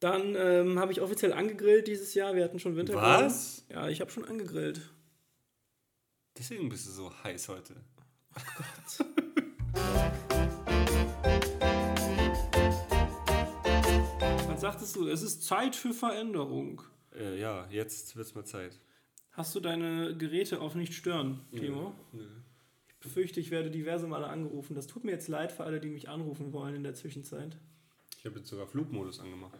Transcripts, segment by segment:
Dann ähm, habe ich offiziell angegrillt dieses Jahr. Wir hatten schon Wintergrillen. Was? Ja, ich habe schon angegrillt. Deswegen bist du so heiß heute. Was sagtest du? Es ist Zeit für Veränderung. Äh, ja, jetzt wird's mal Zeit. Hast du deine Geräte auf nicht stören, Timo? Nö. Ich befürchte, ich werde diverse Male angerufen. Das tut mir jetzt leid für alle, die mich anrufen wollen in der Zwischenzeit. Ich habe jetzt sogar Flugmodus angemacht.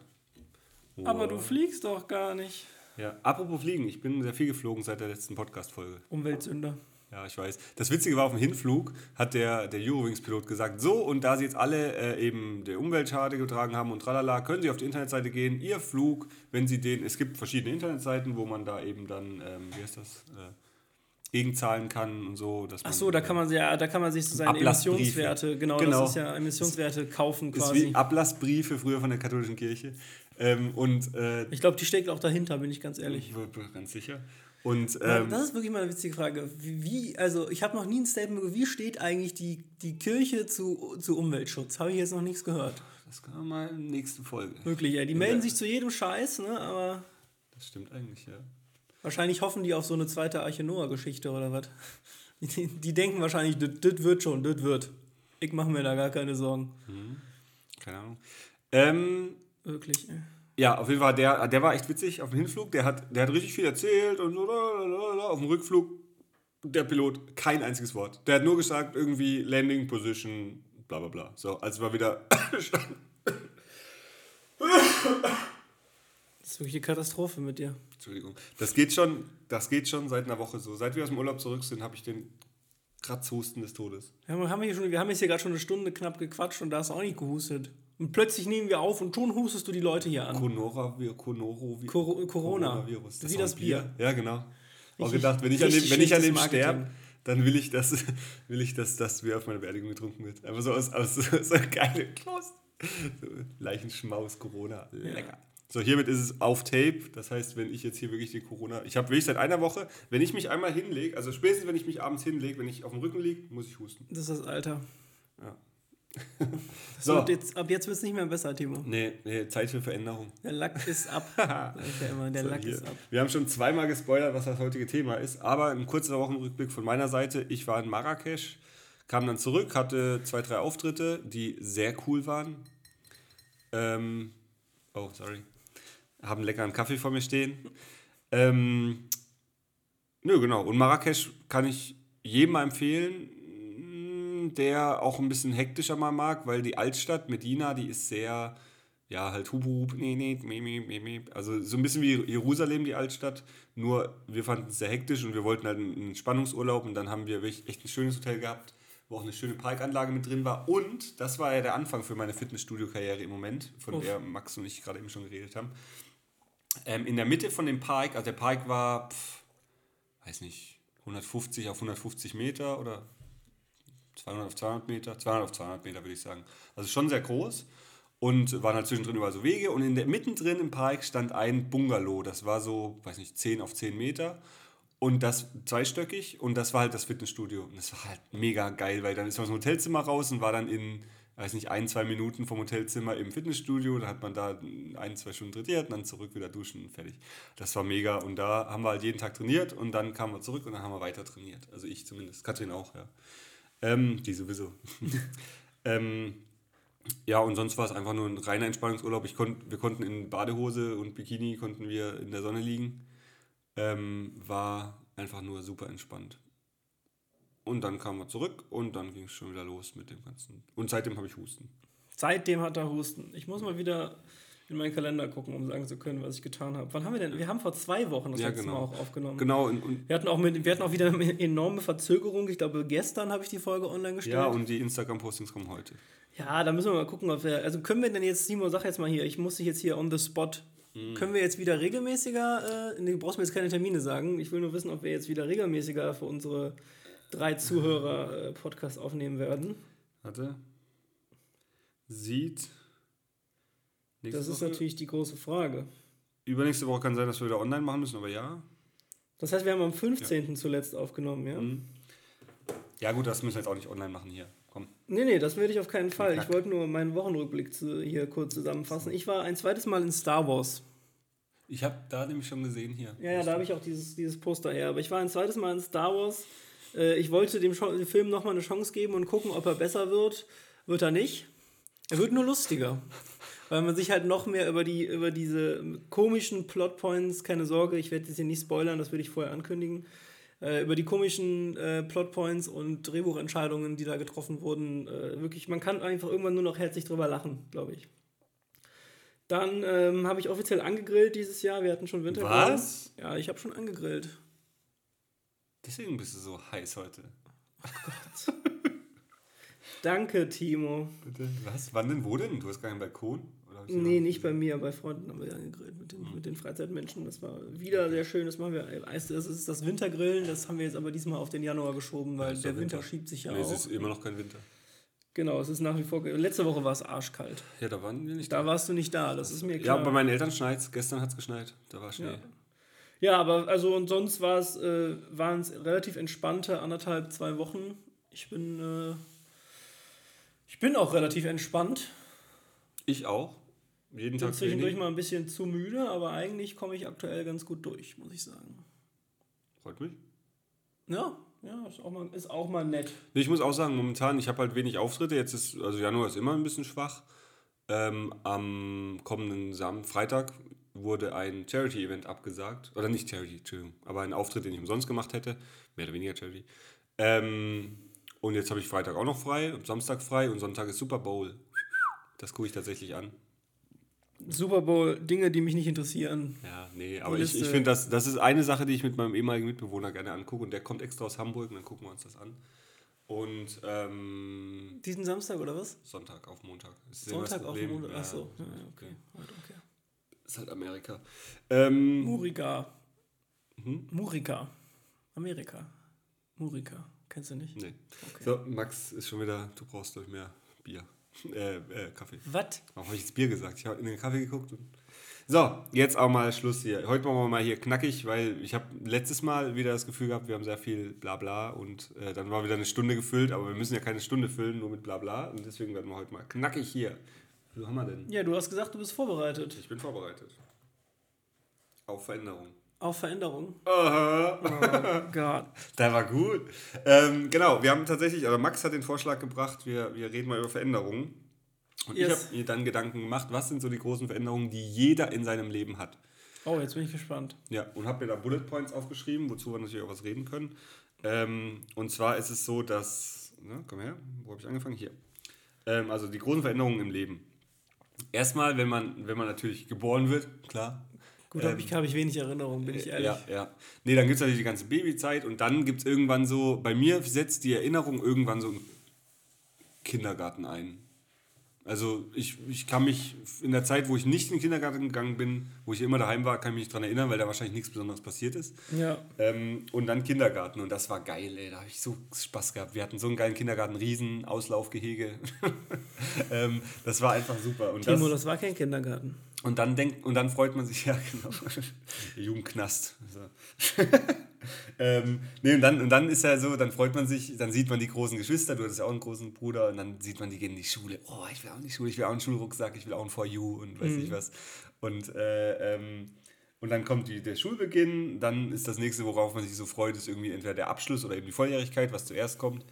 Aber du fliegst doch gar nicht. Ja, apropos Fliegen, ich bin sehr viel geflogen seit der letzten Podcast-Folge. Umweltsünder. Ja, ich weiß. Das Witzige war, auf dem Hinflug hat der, der Eurowings-Pilot gesagt, so, und da Sie jetzt alle äh, eben der Umweltschade getragen haben und tralala, können Sie auf die Internetseite gehen, Ihr Flug, wenn Sie den, es gibt verschiedene Internetseiten, wo man da eben dann, ähm, wie heißt das, äh, gegenzahlen kann und so. Dass Ach man, so, da kann man, ja, da kann man sich so seine. Emissionswerte, genau, Genau. das ist ja Emissionswerte kaufen ist quasi. wie Ablassbriefe früher von der katholischen Kirche. Ähm, und äh, Ich glaube, die steckt auch dahinter, bin ich ganz ehrlich. ganz sicher. Und Ja, ähm, das ist wirklich mal eine witzige Frage. Wie, also ich habe noch nie ein Statement wie steht eigentlich die, die Kirche zu, zu Umweltschutz? Habe ich jetzt noch nichts gehört. das können wir mal in der nächsten Folge. Wirklich, ja. Die melden sich zu jedem Scheiß, ne? Aber Das stimmt eigentlich, ja. wahrscheinlich hoffen die auf so eine zweite Arche Noah-Geschichte oder was. Die, die denken wahrscheinlich, das wird schon, das wird. Ich mache mir da gar keine Sorgen. Keine Ahnung. Ähm, Wirklich. ey. Ja, auf jeden Fall, der, der war echt witzig auf dem Hinflug. Der hat, der hat richtig viel erzählt und so. lalalala. Auf dem Rückflug, der Pilot, kein einziges Wort. Der hat nur gesagt, irgendwie Landing Position, bla bla bla. So, als wir wieder. Das ist wirklich eine Katastrophe mit dir. Entschuldigung. Das geht schon, das geht schon seit einer Woche so. Seit wir aus dem Urlaub zurück sind, habe ich den Kratzhusten des Todes. Wir haben, haben hier schon, wir haben jetzt hier gerade schon eine Stunde knapp gequatscht und da hast du auch nicht gehustet. Und plötzlich nehmen wir auf und schon hustest du die Leute hier an. Conora, Conoro, Coro- Corona. Coronavirus. Wie auch das ein Bier. Ja, genau. auch Richtig- gedacht, wenn ich an dem, wenn ich an dem sterbe, dann will ich, dass, will ich dass das Bier auf meiner Beerdigung getrunken wird. Einfach so aus, aus so, geile Kloß. So, Leichenschmaus, Corona. Lecker. So, hiermit ist es auf Tape. Das heißt, wenn ich jetzt hier wirklich die Corona. Ich habe wirklich seit einer Woche, wenn ich mich einmal hinlege, also spätestens wenn ich mich abends hinlege, wenn ich auf dem Rücken liege, muss ich husten. Das ist das Alter. Ja. So. wird jetzt, ab jetzt wird es nicht mehr besser, Timo. Nee, nee, Zeit für Veränderung. Der Lack ist ab. Ja immer, der So, Lack hier. ist ab. Wir haben schon zweimal gespoilert, was das heutige Thema ist, aber ein kurzer Wochenrückblick von meiner Seite. Ich war in Marrakesch, kam dann zurück, hatte zwei, drei Auftritte, die sehr cool waren. Ähm, oh, sorry. Haben leckeren Kaffee vor mir stehen. Ähm, nö, genau. Und Marrakesch kann ich jedem empfehlen, der auch ein bisschen hektischer mal mag, weil die Altstadt Medina, die ist sehr, ja, halt hub, hub, nee, nee, meh, meh, meh. Also so ein bisschen wie Jerusalem, die Altstadt. Nur wir fanden es sehr hektisch und wir wollten halt einen Spannungsurlaub und dann haben wir echt ein schönes Hotel gehabt, wo auch eine schöne Parkanlage mit drin war. Und das war ja der Anfang für meine Fitnessstudio-Karriere im Moment, von Uff. der Max und ich gerade eben schon geredet haben. Ähm, in der Mitte von dem Park, also der Park war, pff, weiß nicht, 150 auf 150 Meter oder 200 auf 200 Meter, 200 auf 200 Meter würde ich sagen. Also schon sehr groß und waren halt zwischendrin überall so Wege und in der, mittendrin im Park stand ein Bungalow, das war so, weiß nicht, 10 auf 10 Meter und das zweistöckig und das war halt das Fitnessstudio und das war halt mega geil, weil dann ist man aus dem Hotelzimmer raus und war dann in, weiß nicht, ein, zwei Minuten vom Hotelzimmer im Fitnessstudio, da hat man da ein, zwei Stunden trainiert und dann zurück wieder duschen und fertig. Das war mega und da haben wir halt jeden Tag trainiert und dann kamen wir zurück und dann haben wir weiter trainiert. Also ich zumindest, Katrin auch, ja. Ähm, die sowieso. ähm, ja, und sonst war es einfach nur ein reiner Entspannungsurlaub. Ich konnt, wir konnten in Badehose und Bikini konnten wir in der Sonne liegen. Ähm, war einfach nur super entspannt. Und dann kamen wir zurück und dann ging es schon wieder los mit dem Ganzen. Und seitdem habe ich Husten. Seitdem hat er Husten. Ich muss mal wieder in meinen Kalender gucken, um sagen zu können, was ich getan habe. Wann haben wir denn? Wir haben vor zwei Wochen das Ja, letzte genau. Mal auch aufgenommen. Genau, und, und, Wir hatten auch mit, wir hatten auch wieder eine enorme Verzögerung. Ich glaube, gestern habe ich die Folge online gestellt. ja, und die Instagram-Postings kommen heute. Ja, da müssen wir mal gucken, ob wir. Also können wir denn jetzt, Simon, sag jetzt mal hier, ich muss dich jetzt hier on the spot. Mhm. Können wir jetzt wieder regelmäßiger, äh, nee, du brauchst mir jetzt keine Termine sagen. Ich will nur wissen, ob wir jetzt wieder regelmäßiger für unsere drei Zuhörer äh, Podcast aufnehmen werden. Warte. Sieht. Nächste Das ist Woche- natürlich die große Frage. Übernächste Woche kann sein, dass wir wieder online machen müssen, aber ja. Das heißt, wir haben am 15. zuletzt aufgenommen, ja? Mhm. Ja, gut, das müssen wir jetzt auch nicht online machen hier. Komm. Nee, nee, das werde ich auf keinen Fall. Ich wollte nur meinen Wochenrückblick zu, hier kurz zusammenfassen. Ich war ein zweites Mal in Star Wars. Ich habe da nämlich schon gesehen hier. Ja, ja, da habe ich auch dieses, dieses Poster her. Aber ich war ein zweites Mal in Star Wars. Äh, ich wollte dem, dem Film nochmal eine Chance geben und gucken, ob er besser wird. Wird er nicht. Er wird nur lustiger. Weil man sich halt noch mehr über, die, über diese komischen Plotpoints, keine Sorge, ich werde das hier nicht spoilern, das will ich vorher ankündigen, äh, über die komischen äh, Plotpoints und Drehbuchentscheidungen, die da getroffen wurden, äh, wirklich, man kann einfach irgendwann nur noch herzlich drüber lachen, glaube ich. Dann ähm, habe ich offiziell angegrillt dieses Jahr. Wir hatten schon Wintergrillen. Was? Ja, ich habe schon angegrillt. Deswegen bist du so heiß heute. Danke, Timo. Bitte? Was? Wann denn? Wo denn? Du hast keinen Balkon? Ich Nee, noch- nicht bei mir, bei Freunden haben wir angegrillt mit den, mit den Freizeitmenschen. Das war wieder sehr schön. Das machen wir. Das ist das Wintergrillen. Das haben wir jetzt aber diesmal auf den Januar geschoben, weil ist der Winter Winter. schiebt sich ja Nee, es auch. ist immer noch kein Winter. Genau, es ist nach wie vor. Letzte Woche war es arschkalt. Ja, da waren wir nicht. Da warst du nicht da, das ist mir ja, klar. bei meinen Eltern schneit Gestern hat es geschneit. Da war Schnee. Ja. Ja, aber also und sonst war es, äh, waren es relativ entspannte anderthalb, zwei Wochen. Ich bin, äh, ich bin auch relativ entspannt. Ich auch. Jeden Bin Tag zwischendurch Training. mal ein bisschen zu müde, aber eigentlich komme ich aktuell ganz gut durch, muss ich sagen. Freut mich. Ja, ja, ist auch mal, ist auch mal nett. Nee, ich muss auch sagen, momentan, ich habe halt wenig Auftritte. Jetzt ist, also Januar ist immer ein bisschen schwach. Ähm, am kommenden Sam Freitag wurde ein Charity-Event abgesagt. Oder nicht Charity, Entschuldigung, aber ein Auftritt, den ich umsonst gemacht hätte. Mehr oder weniger Charity. Ähm, und jetzt habe ich Freitag auch noch frei, Samstag frei und Sonntag ist Super Bowl. Das gucke ich tatsächlich an. Super Bowl, Dinge, die mich nicht interessieren. Ja, nee, aber ich, ich finde, das, das ist eine Sache, die ich mit meinem ehemaligen Mitbewohner gerne angucke und der kommt extra aus Hamburg und dann gucken wir uns das an. Und ähm, Diesen Samstag oder was? Sonntag auf Montag. Sonntag auf. Montag. Ja, Achso, ja, okay. Okay. Ist halt Amerika. Ähm, Murika. Mhm. Murika. Amerika. Murika. Kennst du nicht? nee. Okay. So, Max ist schon wieder, du brauchst durch mehr Bier. Äh, äh, Kaffee. Was? Warum habe ich jetzt Bier gesagt? Ich habe in den Kaffee geguckt. Und so, jetzt auch mal Schluss hier. Heute machen wir mal hier knackig, weil ich habe letztes Mal wieder das Gefühl gehabt, wir haben sehr viel Blabla und äh, dann war wieder eine Stunde gefüllt, aber wir müssen ja keine Stunde füllen, nur mit Blabla und deswegen werden wir heute mal knackig hier. Wie haben wir denn? Ja, du hast gesagt, du bist vorbereitet. Ich bin vorbereitet. Auf Veränderung. Auf Veränderung. Aha. Oh Gott. Der war gut. Ähm, genau, wir haben tatsächlich, oder Max hat den Vorschlag gebracht, wir, wir reden mal über Veränderungen. Und ich Yes. habe mir dann Gedanken gemacht, was sind so die großen Veränderungen, die jeder in seinem Leben hat. Oh, jetzt bin ich gespannt. Ja, und habe mir da Bullet Points aufgeschrieben, wozu wir natürlich auch was reden können. Ähm, und zwar ist es so, dass, ne, komm her, wo habe ich angefangen? Hier. Ähm, also die großen Veränderungen im Leben. Erstmal, wenn man, wenn man natürlich geboren wird, klar. Gut, habe ich, hab ich wenig Erinnerung, bin ich ehrlich. Ja, ja. Nee, dann gibt es natürlich die ganze Babyzeit und dann gibt es irgendwann so, bei mir setzt die Erinnerung irgendwann so im Kindergarten ein. Also ich, ich kann mich in der Zeit, wo ich nicht in den Kindergarten gegangen bin, wo ich immer daheim war, kann ich mich nicht dran erinnern, weil da wahrscheinlich nichts Besonderes passiert ist. Ja. Ähm, und dann Kindergarten und das war geil, ey. Da habe ich so Spaß gehabt. Wir hatten so einen geilen Kindergarten, riesen Auslaufgehege. ähm, das war einfach super. Und Timo, das, das war kein Kindergarten. Und dann denkt und dann freut man sich, ja genau. Jugendknast. So. ähm, nee, und dann, und dann ist ja so, dann freut man sich, dann sieht man die großen Geschwister, du hattest ja auch einen großen Bruder, und dann sieht man, die gehen in die Schule. Oh, ich will auch in die Schule, ich will auch einen Schulrucksack, ich will auch einen For You und weiß nicht was. Und, äh, ähm, und dann kommt die, der Schulbeginn, dann ist das nächste, worauf man sich so freut, ist irgendwie entweder der Abschluss oder eben die Volljährigkeit, was zuerst kommt.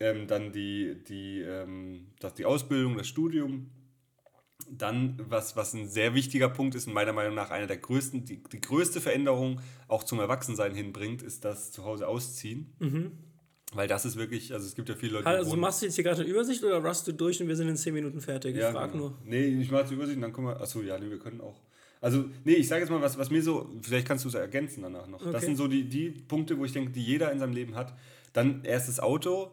Ähm, dann die, die, ähm, das, die Ausbildung, das Studium. Dann, was, was ein sehr wichtiger Punkt ist und meiner Meinung nach einer der größten, die, die größte Veränderung auch zum Erwachsensein hinbringt, ist das Zuhause ausziehen. Weil das ist wirklich, also es gibt ja viele Leute, die Also machst du jetzt hier gerade eine Übersicht oder rust du durch und wir sind in 10 Minuten fertig? Ich ja, frag genau. nur. Nee, ich mache die Übersicht und dann kommen wir. Achso, ja, nee, wir können auch. Also, nee, ich sage jetzt mal, was, was mir so, vielleicht kannst du es ergänzen danach noch. Das Okay. sind so die, die Punkte, wo ich denke, die jeder in seinem Leben hat. Dann erstes Auto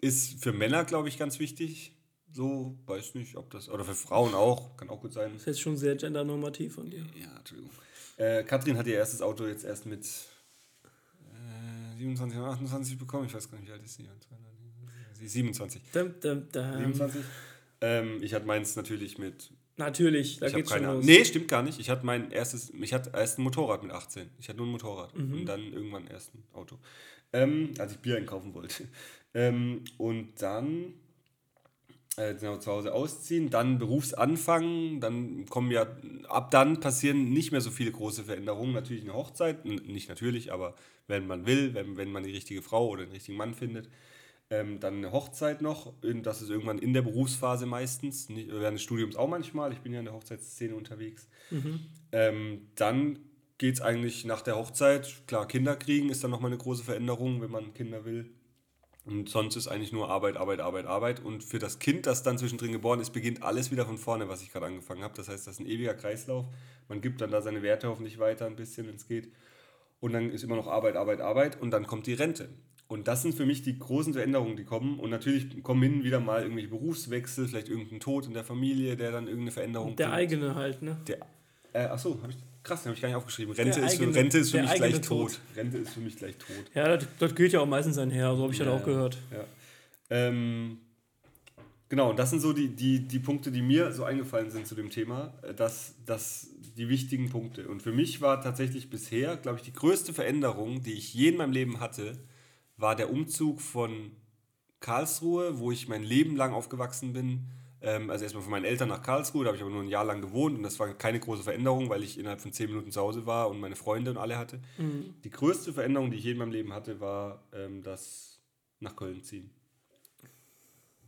ist für Männer, glaube ich, ganz wichtig. So, weiß nicht, ob das, oder für Frauen auch, kann auch gut sein. Das ist jetzt schon sehr gendernormativ von dir. Ja, Entschuldigung. Äh, Katrin hat ihr erstes Auto jetzt erst mit äh, 27 oder 28 bekommen. Ich weiß gar nicht, wie alt ist sie? Sie ist 27. Dum, dum, dum. 27. Ähm, ich hatte meins natürlich mit Natürlich, da geht's schon los. Nee, stimmt gar nicht. Ich hatte mein erstes, ich hatte erst ein Motorrad mit 18. Ich hatte nur ein Motorrad Mhm. und dann irgendwann erst ein Auto. Ähm, als ich Bier einkaufen wollte. Ähm, und dann äh, genau, zu Hause ausziehen, dann Berufsanfang, dann kommen ja, ab dann passieren nicht mehr so viele große Veränderungen. Natürlich eine Hochzeit, nicht natürlich, aber wenn man will, wenn, wenn man die richtige Frau oder den richtigen Mann findet. Ähm, dann eine Hochzeit noch, das ist irgendwann in der Berufsphase meistens, nicht, während des Studiums auch manchmal, ich bin ja in der Hochzeitsszene unterwegs. Mhm. Ähm, dann geht es eigentlich nach der Hochzeit, klar, Kinder kriegen ist dann nochmal eine große Veränderung, wenn man Kinder will. Und sonst ist eigentlich nur Arbeit, Arbeit, Arbeit, Arbeit. Und für das Kind, das dann zwischendrin geboren ist, beginnt alles wieder von vorne, was ich gerade angefangen habe. Das heißt, das ist ein ewiger Kreislauf. Man gibt dann da seine Werte hoffentlich weiter ein bisschen, wenn es geht. Und dann ist immer noch Arbeit, Arbeit, Arbeit. Und dann kommt die Rente. Und das sind für mich die großen Veränderungen, die kommen. Und natürlich kommen hin wieder mal irgendwelche Berufswechsel, vielleicht irgendein Tod in der Familie, der dann irgendeine Veränderung Der bringt. eigene halt, ne? Der, äh, achso, habe ich Krass, den habe ich gar nicht aufgeschrieben. Rente, ist, eigene, für, Rente ist für mich gleich tot. tot. Rente ist für mich gleich tot. Ja, das, das geht ja auch meistens einher, so habe ich ja, halt auch gehört. Ja. Ähm, genau, und das sind so die, die, die Punkte, die mir so eingefallen sind zu dem Thema. Äh, das, das, die wichtigen Punkte. Und für mich war tatsächlich bisher, glaube ich, die größte Veränderung, die ich je in meinem Leben hatte, war der Umzug von Karlsruhe, wo ich mein Leben lang aufgewachsen bin, ähm, also erstmal von meinen Eltern nach Karlsruhe, da habe ich aber nur ein Jahr lang gewohnt und das war keine große Veränderung, weil ich innerhalb von zehn Minuten zu Hause war und meine Freunde und alle hatte. Mhm. Die größte Veränderung, die ich je in meinem Leben hatte, war ähm, das nach Köln ziehen.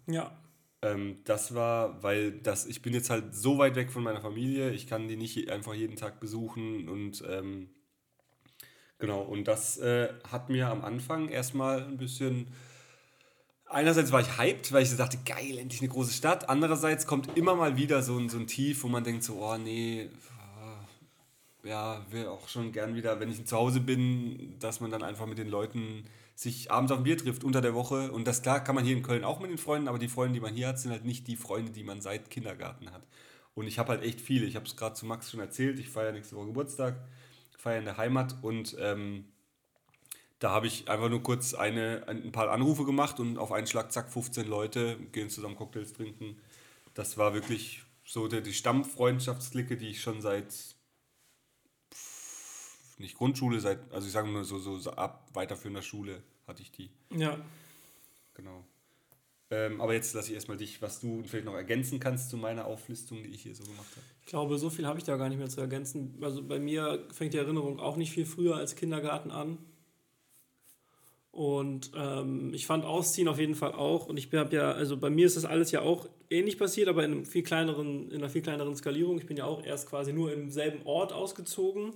Ja. Ähm, das war, weil das, ich bin jetzt halt so weit weg von meiner Familie, ich kann die nicht einfach jeden Tag besuchen und ähm, genau, und das äh, hat mir am Anfang erstmal ein bisschen einerseits war ich hyped, weil ich dachte, geil, endlich eine große Stadt. Andererseits kommt immer mal wieder so ein, so ein Tief, wo man denkt so, oh nee, ja, will auch schon gern wieder, wenn ich zu Hause bin, dass man dann einfach mit den Leuten sich abends auf ein Bier trifft unter der Woche. Und das klar kann man hier in Köln auch mit den Freunden, aber die Freunde, die man hier hat, sind halt nicht die Freunde, die man seit Kindergarten hat. Und ich habe halt echt viele. Ich habe es gerade zu Max schon erzählt. Ich feiere nächste Woche Geburtstag, feiere in der Heimat und ähm, da habe ich einfach nur kurz eine, ein paar Anrufe gemacht und auf einen Schlag, zack, 15 Leute gehen zusammen Cocktails trinken. Das war wirklich so die, die Stammfreundschaftsklicke, die ich schon seit nicht Grundschule, seit, also ich sage nur so, so, so ab weiterführender Schule hatte ich die. Ja. Genau. Ähm, aber jetzt lasse ich erstmal dich, was du vielleicht noch ergänzen kannst zu meiner Auflistung, die ich hier so gemacht habe. Ich glaube, so viel habe ich da gar nicht mehr zu ergänzen. Also bei mir fängt die Erinnerung auch nicht viel früher als Kindergarten an. Und ähm, ich fand Ausziehen auf jeden Fall auch. Und ich habe ja, also bei mir ist das alles ja auch ähnlich passiert, aber in, einem viel kleineren, in einer viel kleineren Skalierung. Ich bin ja auch erst quasi nur im selben Ort ausgezogen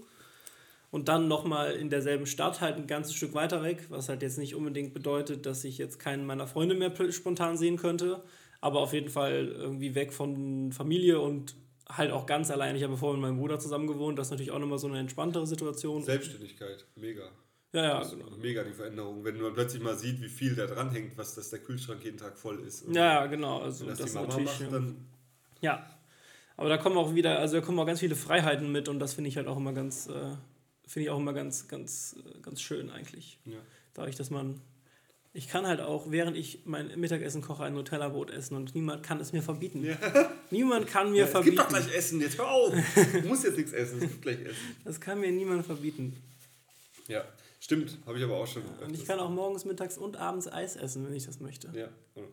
und dann nochmal in derselben Stadt halt ein ganzes Stück weiter weg, was halt jetzt nicht unbedingt bedeutet, dass ich jetzt keinen meiner Freunde mehr spontan sehen könnte, aber auf jeden Fall irgendwie weg von Familie und halt auch ganz allein. Ich habe vorher mit meinem Bruder zusammen gewohnt, das ist natürlich auch nochmal so eine entspanntere Situation. Selbstständigkeit, mega. Ja, ja, genau. Mega die Veränderung, wenn man plötzlich mal sieht, wie viel da dran hängt, was dass der Kühlschrank jeden Tag voll ist. ja, genau. Also das, das natürlich. Macht, dann ja, aber da kommen auch wieder, also da kommen auch ganz viele Freiheiten mit und das finde ich halt auch immer ganz, äh, finde ich auch immer ganz, ganz, äh, ganz schön eigentlich. Ja. Dadurch, dass man, ich kann halt auch, während ich mein Mittagessen koche, ein Nutella-Brot essen und niemand kann es mir verbieten. Ja. Niemand kann mir ja, es verbieten. Es gibt doch gleich Essen, jetzt hör auf! Du musst jetzt nichts essen, es gibt gleich Essen. Das kann mir niemand verbieten. Ja. Stimmt, habe ich aber auch schon. Ja, und ich kann auch morgens, mittags und abends Eis essen, wenn ich das möchte. Ja.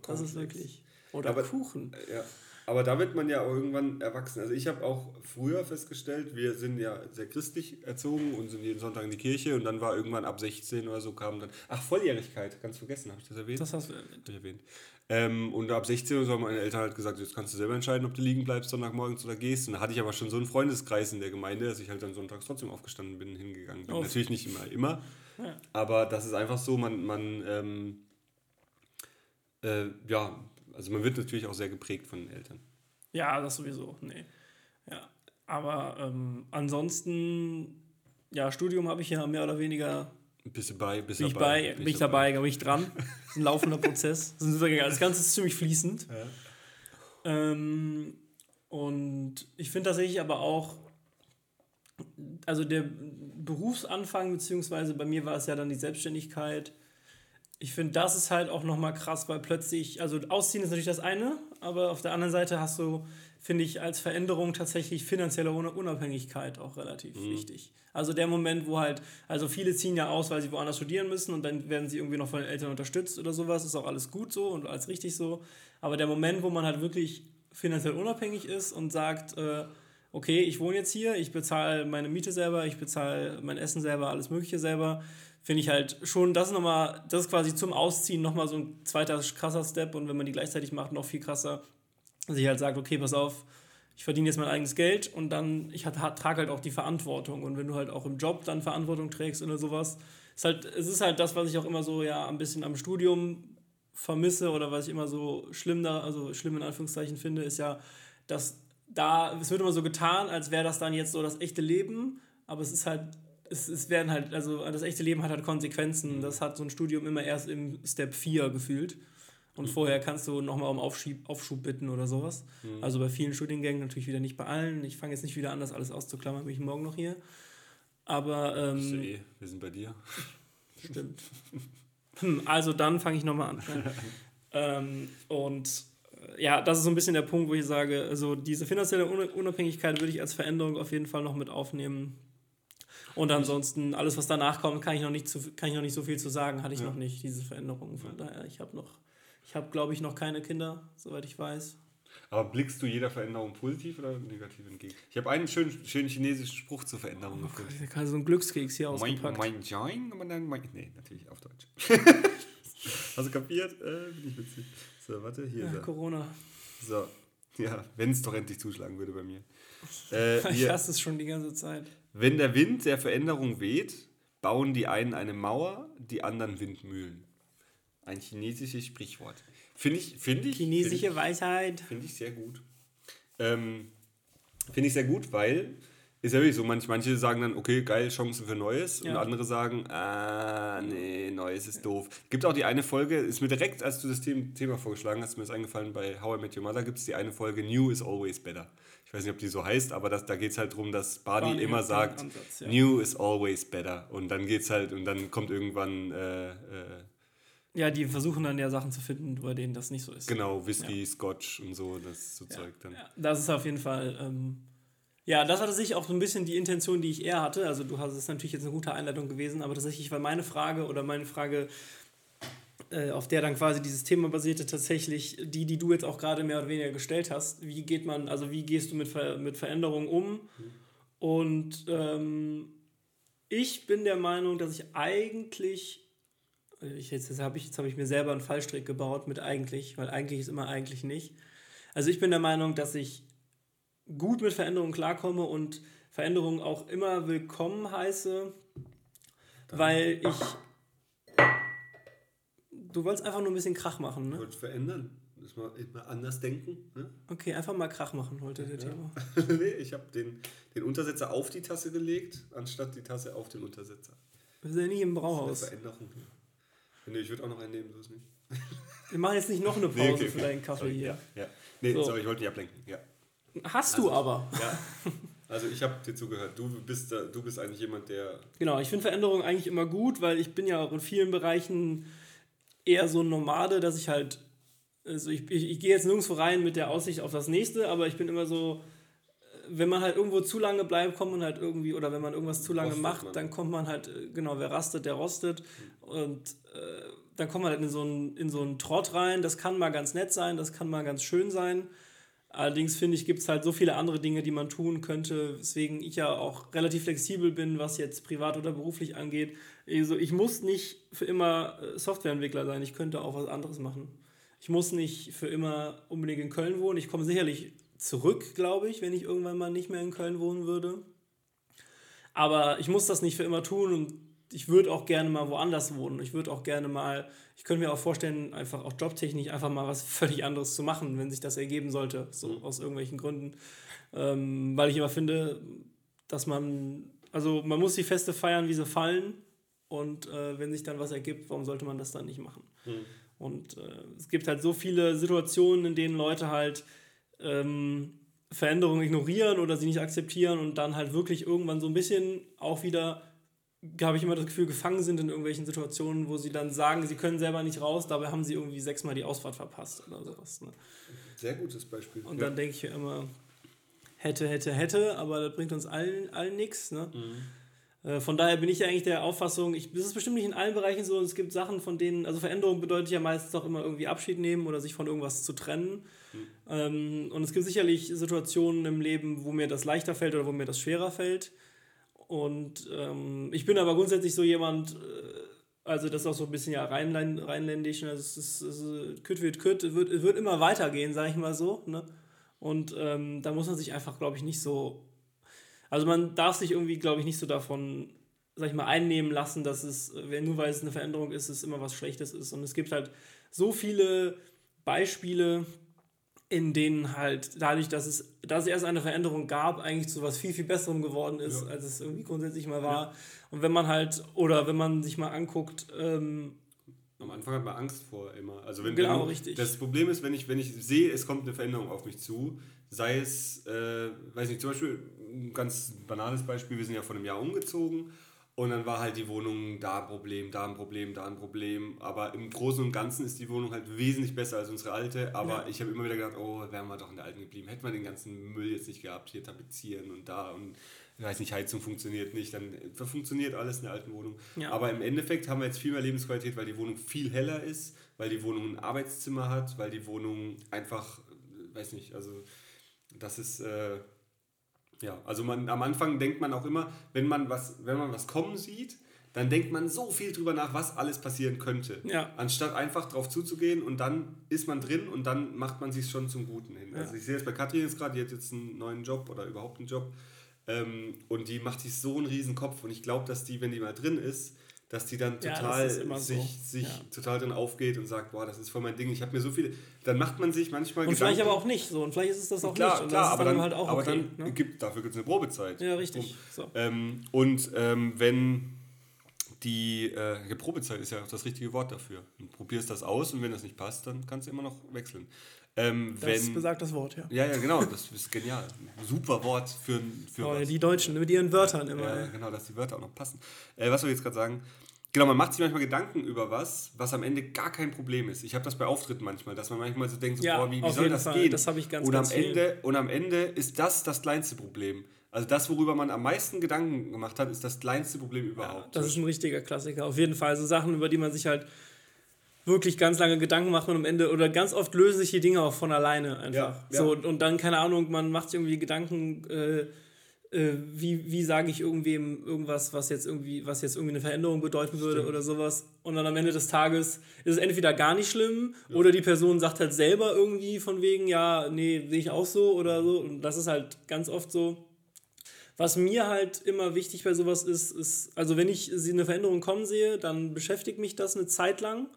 Das ist wirklich. Oder aber, Kuchen. Ja. Aber da wird man ja auch irgendwann erwachsen. Also ich habe auch früher festgestellt, wir sind ja sehr christlich erzogen und sind jeden Sonntag in die Kirche und dann war irgendwann ab 16 oder so kam dann, ach Volljährigkeit, ganz vergessen, habe ich das erwähnt? Das hast du erwähnt. Ähm, und ab 16 oder so haben meine Eltern halt gesagt, jetzt kannst du selber entscheiden, ob du liegen bleibst Sonntagmorgens oder gehst. Und da hatte ich aber schon so einen Freundeskreis in der Gemeinde, dass ich halt dann sonntags trotzdem aufgestanden bin, hingegangen bin. Oh. Natürlich nicht immer, immer. Ja. Aber das ist einfach so, man, man ähm, äh, ja, also man wird natürlich auch sehr geprägt von den Eltern. Ja, das sowieso, nee. Ja, aber ähm, ansonsten, ja, Studium habe ich ja mehr oder weniger bist du bei? Bist bin ich dabei? Bin ich dabei, bin ich dran. Das ist ein laufender Prozess. Das Ganze ist ziemlich fließend. Ja. Ähm, und ich finde tatsächlich aber auch, also der Berufsanfang, beziehungsweise bei mir war es ja dann die Selbstständigkeit. Ich finde, das ist halt auch nochmal krass, weil plötzlich, also ausziehen ist natürlich das eine, aber auf der anderen Seite hast du finde ich als Veränderung tatsächlich finanzielle Unabhängigkeit auch relativ mhm. wichtig. Also der Moment, wo halt, also viele ziehen ja aus, weil sie woanders studieren müssen und dann werden sie irgendwie noch von den Eltern unterstützt oder sowas, ist auch alles gut so und alles richtig so. Aber der Moment, wo man halt wirklich finanziell unabhängig ist und sagt, äh, okay, ich wohne jetzt hier, ich bezahle meine Miete selber, ich bezahle mein Essen selber, alles Mögliche selber, finde ich halt schon, das ist nochmal, das ist quasi zum Ausziehen nochmal so ein zweiter krasser Step und wenn man die gleichzeitig macht, noch viel krasser, sich halt sagt, okay, pass auf, ich verdiene jetzt mein eigenes Geld und dann, ich trage halt auch die Verantwortung. Und wenn du halt auch im Job dann Verantwortung trägst oder sowas, ist halt, es ist halt das, was ich auch immer so ja ein bisschen am Studium vermisse oder was ich immer so schlimm da, also schlimm in Anführungszeichen finde, ist ja, dass da, es wird immer so getan, als wäre das dann jetzt so das echte Leben, aber es ist halt, es, es werden halt, also das echte Leben hat halt Konsequenzen. Das hat so ein Studium immer erst im Step 4 gefühlt. Und mhm. vorher kannst du nochmal um Aufschieb, Aufschub bitten oder sowas. Mhm. Also bei vielen Studiengängen, natürlich wieder nicht bei allen. Ich fange jetzt nicht wieder an, das alles auszuklammern, bin ich morgen noch hier. Aber. Ähm, eh, wir sind bei dir. Stimmt. Hm, also dann fange ich nochmal an. ähm, und äh, ja, das ist so ein bisschen der Punkt, wo ich sage, also diese finanzielle Unabhängigkeit würde ich als Veränderung auf jeden Fall noch mit aufnehmen. Und ansonsten, alles, was danach kommt, kann ich noch nicht, zu, kann ich noch nicht so viel zu sagen, hatte ich ja. noch nicht, diese Veränderungen. Von ja. daher, ich habe noch ich habe, glaube ich, noch keine Kinder, soweit ich weiß. Aber blickst du jeder Veränderung positiv oder negativ entgegen? Ich habe einen schönen, schönen chinesischen Spruch zur Veränderung oh, gefunden. Ich kann so einen Glückskeks hier ausgepackt. Mein, mein, nee, natürlich auf Deutsch. Hast du kapiert? Äh, bin ich witzig. So, warte, hier. Ja, Corona. So, ja, wenn es doch endlich zuschlagen würde bei mir. Äh, ich hasse es schon die ganze Zeit. Wenn der Wind der Veränderung weht, bauen die einen eine Mauer, die anderen Windmühlen. Ein chinesisches Sprichwort. Finde ich, find ich. Chinesische find ich, Weisheit. Finde ich sehr gut. Ähm, Finde ich sehr gut, weil ist ja wirklich so, manch, manche sagen dann, okay, geil, Chancen für Neues. Ja. Und andere sagen, ah, nee, Neues ist doof. Gibt auch die eine Folge, ist mir direkt, als du das Thema vorgeschlagen hast, mir ist eingefallen, bei How I Met Your Mother gibt es die eine Folge, New is always better. Ich weiß nicht, ob die so heißt, aber das, da geht es halt darum, dass Barney, Barney immer sagt, Ansatz, ja. New is always better. Und dann geht's halt, und dann kommt irgendwann äh, äh, ja, die versuchen dann ja Sachen zu finden, bei denen das nicht so ist. Genau, Whisky, ja. Scotch und so, das so ja. Zeug dann. Ja, das ist auf jeden Fall. Ähm, ja, das war tatsächlich auch so ein bisschen die Intention, die ich eher hatte. Also, du hast es natürlich jetzt eine gute Einleitung gewesen, aber tatsächlich war meine Frage oder meine Frage, äh, auf der dann quasi dieses Thema basierte, tatsächlich die, die du jetzt auch gerade mehr oder weniger gestellt hast. Wie geht man, also wie gehst du mit, Ver mit Veränderungen um? Mhm. Und ähm, ich bin der Meinung, dass ich eigentlich ich, jetzt, jetzt habe ich, hab ich mir selber einen Fallstrick gebaut mit eigentlich, weil eigentlich ist immer eigentlich nicht. Also ich bin der Meinung, dass ich gut mit Veränderungen klarkomme und Veränderungen auch immer willkommen heiße, Dann. weil ich. Du wolltest einfach nur ein bisschen Krach machen, ne? Ich wollte verändern. Das mal, mal anders denken. Ne? Okay, einfach mal Krach machen heute der ja. Thema. nee, ich habe den, den Untersetzer auf die Tasse gelegt, anstatt die Tasse auf den Untersetzer. Wir sind ja nicht im Brauhaus. Das ist eine Veränderung. Nee, ich würde auch noch einen nehmen, ist nicht. Wir machen jetzt nicht noch eine Pause nee, okay, für deinen Kaffee sorry, hier. Ja, ja. Nee, so. sorry, ich wollte dich ablenken. Ja. Hast also, du aber. Ja. Also ich habe dir zugehört. Du bist, du bist eigentlich jemand, der... Genau, ich finde Veränderungen eigentlich immer gut, weil ich bin ja auch in vielen Bereichen eher so ein Nomade, dass ich halt... Also ich, ich, ich gehe jetzt nirgendwo rein mit der Aussicht auf das nächste, aber ich bin immer so wenn man halt irgendwo zu lange bleibt, kommt man halt irgendwie, oder wenn man irgendwas zu lange macht, man. dann kommt man halt, genau, wer rastet, der rostet. Und äh, dann kommt man halt in so, einen, in so einen Trott rein. Das kann mal ganz nett sein, das kann mal ganz schön sein. Allerdings finde ich, gibt es halt so viele andere Dinge, die man tun könnte, weswegen ich ja auch relativ flexibel bin, was jetzt privat oder beruflich angeht. Also ich muss nicht für immer äh, Softwareentwickler sein, ich könnte auch was anderes machen. Ich muss nicht für immer unbedingt in Köln wohnen. Ich komme sicherlich zurück, glaube ich, wenn ich irgendwann mal nicht mehr in Köln wohnen würde. Aber ich muss das nicht für immer tun und ich würde auch gerne mal woanders wohnen. Ich würde auch gerne mal, ich könnte mir auch vorstellen, einfach auch jobtechnisch einfach mal was völlig anderes zu machen, wenn sich das ergeben sollte, so mhm. aus irgendwelchen Gründen. Ähm, weil ich immer finde, dass man, also man muss die Feste feiern, wie sie fallen. Und äh, wenn sich dann was ergibt, warum sollte man das dann nicht machen? Mhm. Und äh, es gibt halt so viele Situationen, in denen Leute halt ähm, Veränderungen ignorieren oder sie nicht akzeptieren und dann halt wirklich irgendwann so ein bisschen auch wieder habe ich immer das Gefühl, gefangen sind in irgendwelchen Situationen, wo sie dann sagen, sie können selber nicht raus, dabei haben sie irgendwie sechsmal die Ausfahrt verpasst oder sowas. Ne? Sehr gutes Beispiel. Und ja. dann denke ich mir immer, hätte, hätte, hätte, aber das bringt uns allen, allen nichts. Ne? Mhm. Äh, von daher bin ich ja eigentlich der Auffassung, ich, das ist bestimmt nicht in allen Bereichen so, es gibt Sachen, von denen, also Veränderung bedeutet ja meistens auch immer irgendwie Abschied nehmen oder sich von irgendwas zu trennen. Mhm. Und es gibt sicherlich Situationen im Leben, wo mir das leichter fällt oder wo mir das schwerer fällt. Und ähm, ich bin aber grundsätzlich so jemand, äh, also das ist auch so ein bisschen ja rheinländ, rheinländisch, also es ist, es ist kütt wird kütt, wird, wird immer weitergehen, sage ich mal so. Ne? Und ähm, da muss man sich einfach, glaube ich, nicht so, also man darf sich irgendwie, glaube ich, nicht so davon, sag ich mal, einnehmen lassen, dass es, nur weil es eine Veränderung ist, es immer was Schlechtes ist. Und es gibt halt so viele Beispiele, in denen halt dadurch, dass es, dass es erst eine Veränderung gab, eigentlich zu was viel, viel Besserem geworden ist, ja. als es irgendwie grundsätzlich mal war. Ja. Und wenn man halt, oder wenn man sich mal anguckt, ähm, am Anfang hat man Angst vor immer. Also wenn, genau, wenn, richtig. Das Problem ist, wenn ich, wenn ich sehe, es kommt eine Veränderung auf mich zu, sei es, äh, weiß nicht, zum Beispiel ein ganz banales Beispiel, wir sind ja vor einem Jahr umgezogen und dann war halt die Wohnung da ein Problem, da ein Problem, da ein Problem. Aber im Großen und Ganzen ist die Wohnung halt wesentlich besser als unsere alte. Aber ja. ich habe immer wieder gedacht, oh, wären wir doch in der alten geblieben. Hätten wir den ganzen Müll jetzt nicht gehabt, hier tapezieren und da und weiß nicht, Heizung funktioniert nicht, dann funktioniert alles in der alten Wohnung. Ja. Aber im Endeffekt haben wir jetzt viel mehr Lebensqualität, weil die Wohnung viel heller ist, weil die Wohnung ein Arbeitszimmer hat, weil die Wohnung einfach, weiß nicht, also das ist. Äh, ja, also man, am Anfang denkt man auch immer, wenn man was, wenn man was kommen sieht, dann denkt man so viel drüber nach, was alles passieren könnte. Ja. Anstatt einfach drauf zuzugehen und dann ist man drin und dann macht man sich schon zum Guten hin. Ja. Also ich sehe es bei Katrin jetzt gerade, die hat jetzt einen neuen Job oder überhaupt einen Job ähm, und die macht sich so einen riesen Kopf und ich glaube, dass die, wenn die mal drin ist, dass die dann total ja, sich, so. sich ja. total drin aufgeht und sagt, boah, das ist voll mein Ding, ich habe mir so viele, dann macht man sich manchmal Und Gedanken, vielleicht aber auch nicht so und vielleicht ist es das auch klar, nicht und klar, aber dann, halt auch aber okay, dann ne? gibt, dafür gibt es eine Probezeit. Ja, richtig. So. Ähm, und ähm, wenn die, äh, Probezeit ist ja auch das richtige Wort dafür. Du probierst das aus und wenn das nicht passt, dann kannst du immer noch wechseln. Ähm, das wenn, besagt das Wort, ja. Ja, ja, genau, das ist genial. Super Wort für, für oh, Die Deutschen mit ihren Wörtern immer. Ja, genau, dass die Wörter auch noch passen. Äh, was soll ich jetzt gerade sagen? Genau, man macht sich manchmal Gedanken über was, was am Ende gar kein Problem ist. Ich habe das bei Auftritten manchmal, dass man manchmal so denkt, so, ja, boah, wie, wie soll das Fall. gehen? Das habe ich ganz, und ganz am Ende Und am Ende ist das das kleinste Problem. Also das, worüber man am meisten Gedanken gemacht hat, ist das kleinste Problem überhaupt. Ja, das ist ein richtiger Klassiker, auf jeden Fall. So Sachen, über die man sich halt wirklich ganz lange Gedanken macht und am Ende, oder ganz oft lösen sich die Dinge auch von alleine einfach. Ja, ja. So, und dann, keine Ahnung, man macht sich irgendwie Gedanken, äh, äh, wie, wie sage ich irgendwem irgendwas, was jetzt irgendwie, was jetzt irgendwie eine Veränderung bedeuten würde Stimmt. oder sowas. Und dann am Ende des Tages ist es entweder gar nicht schlimm ja. oder die Person sagt halt selber irgendwie von wegen, ja, nee, sehe ich auch so oder so. Und das ist halt ganz oft so. Was mir halt immer wichtig bei sowas ist, ist, also wenn ich eine Veränderung kommen sehe, dann beschäftigt mich das eine Zeit lang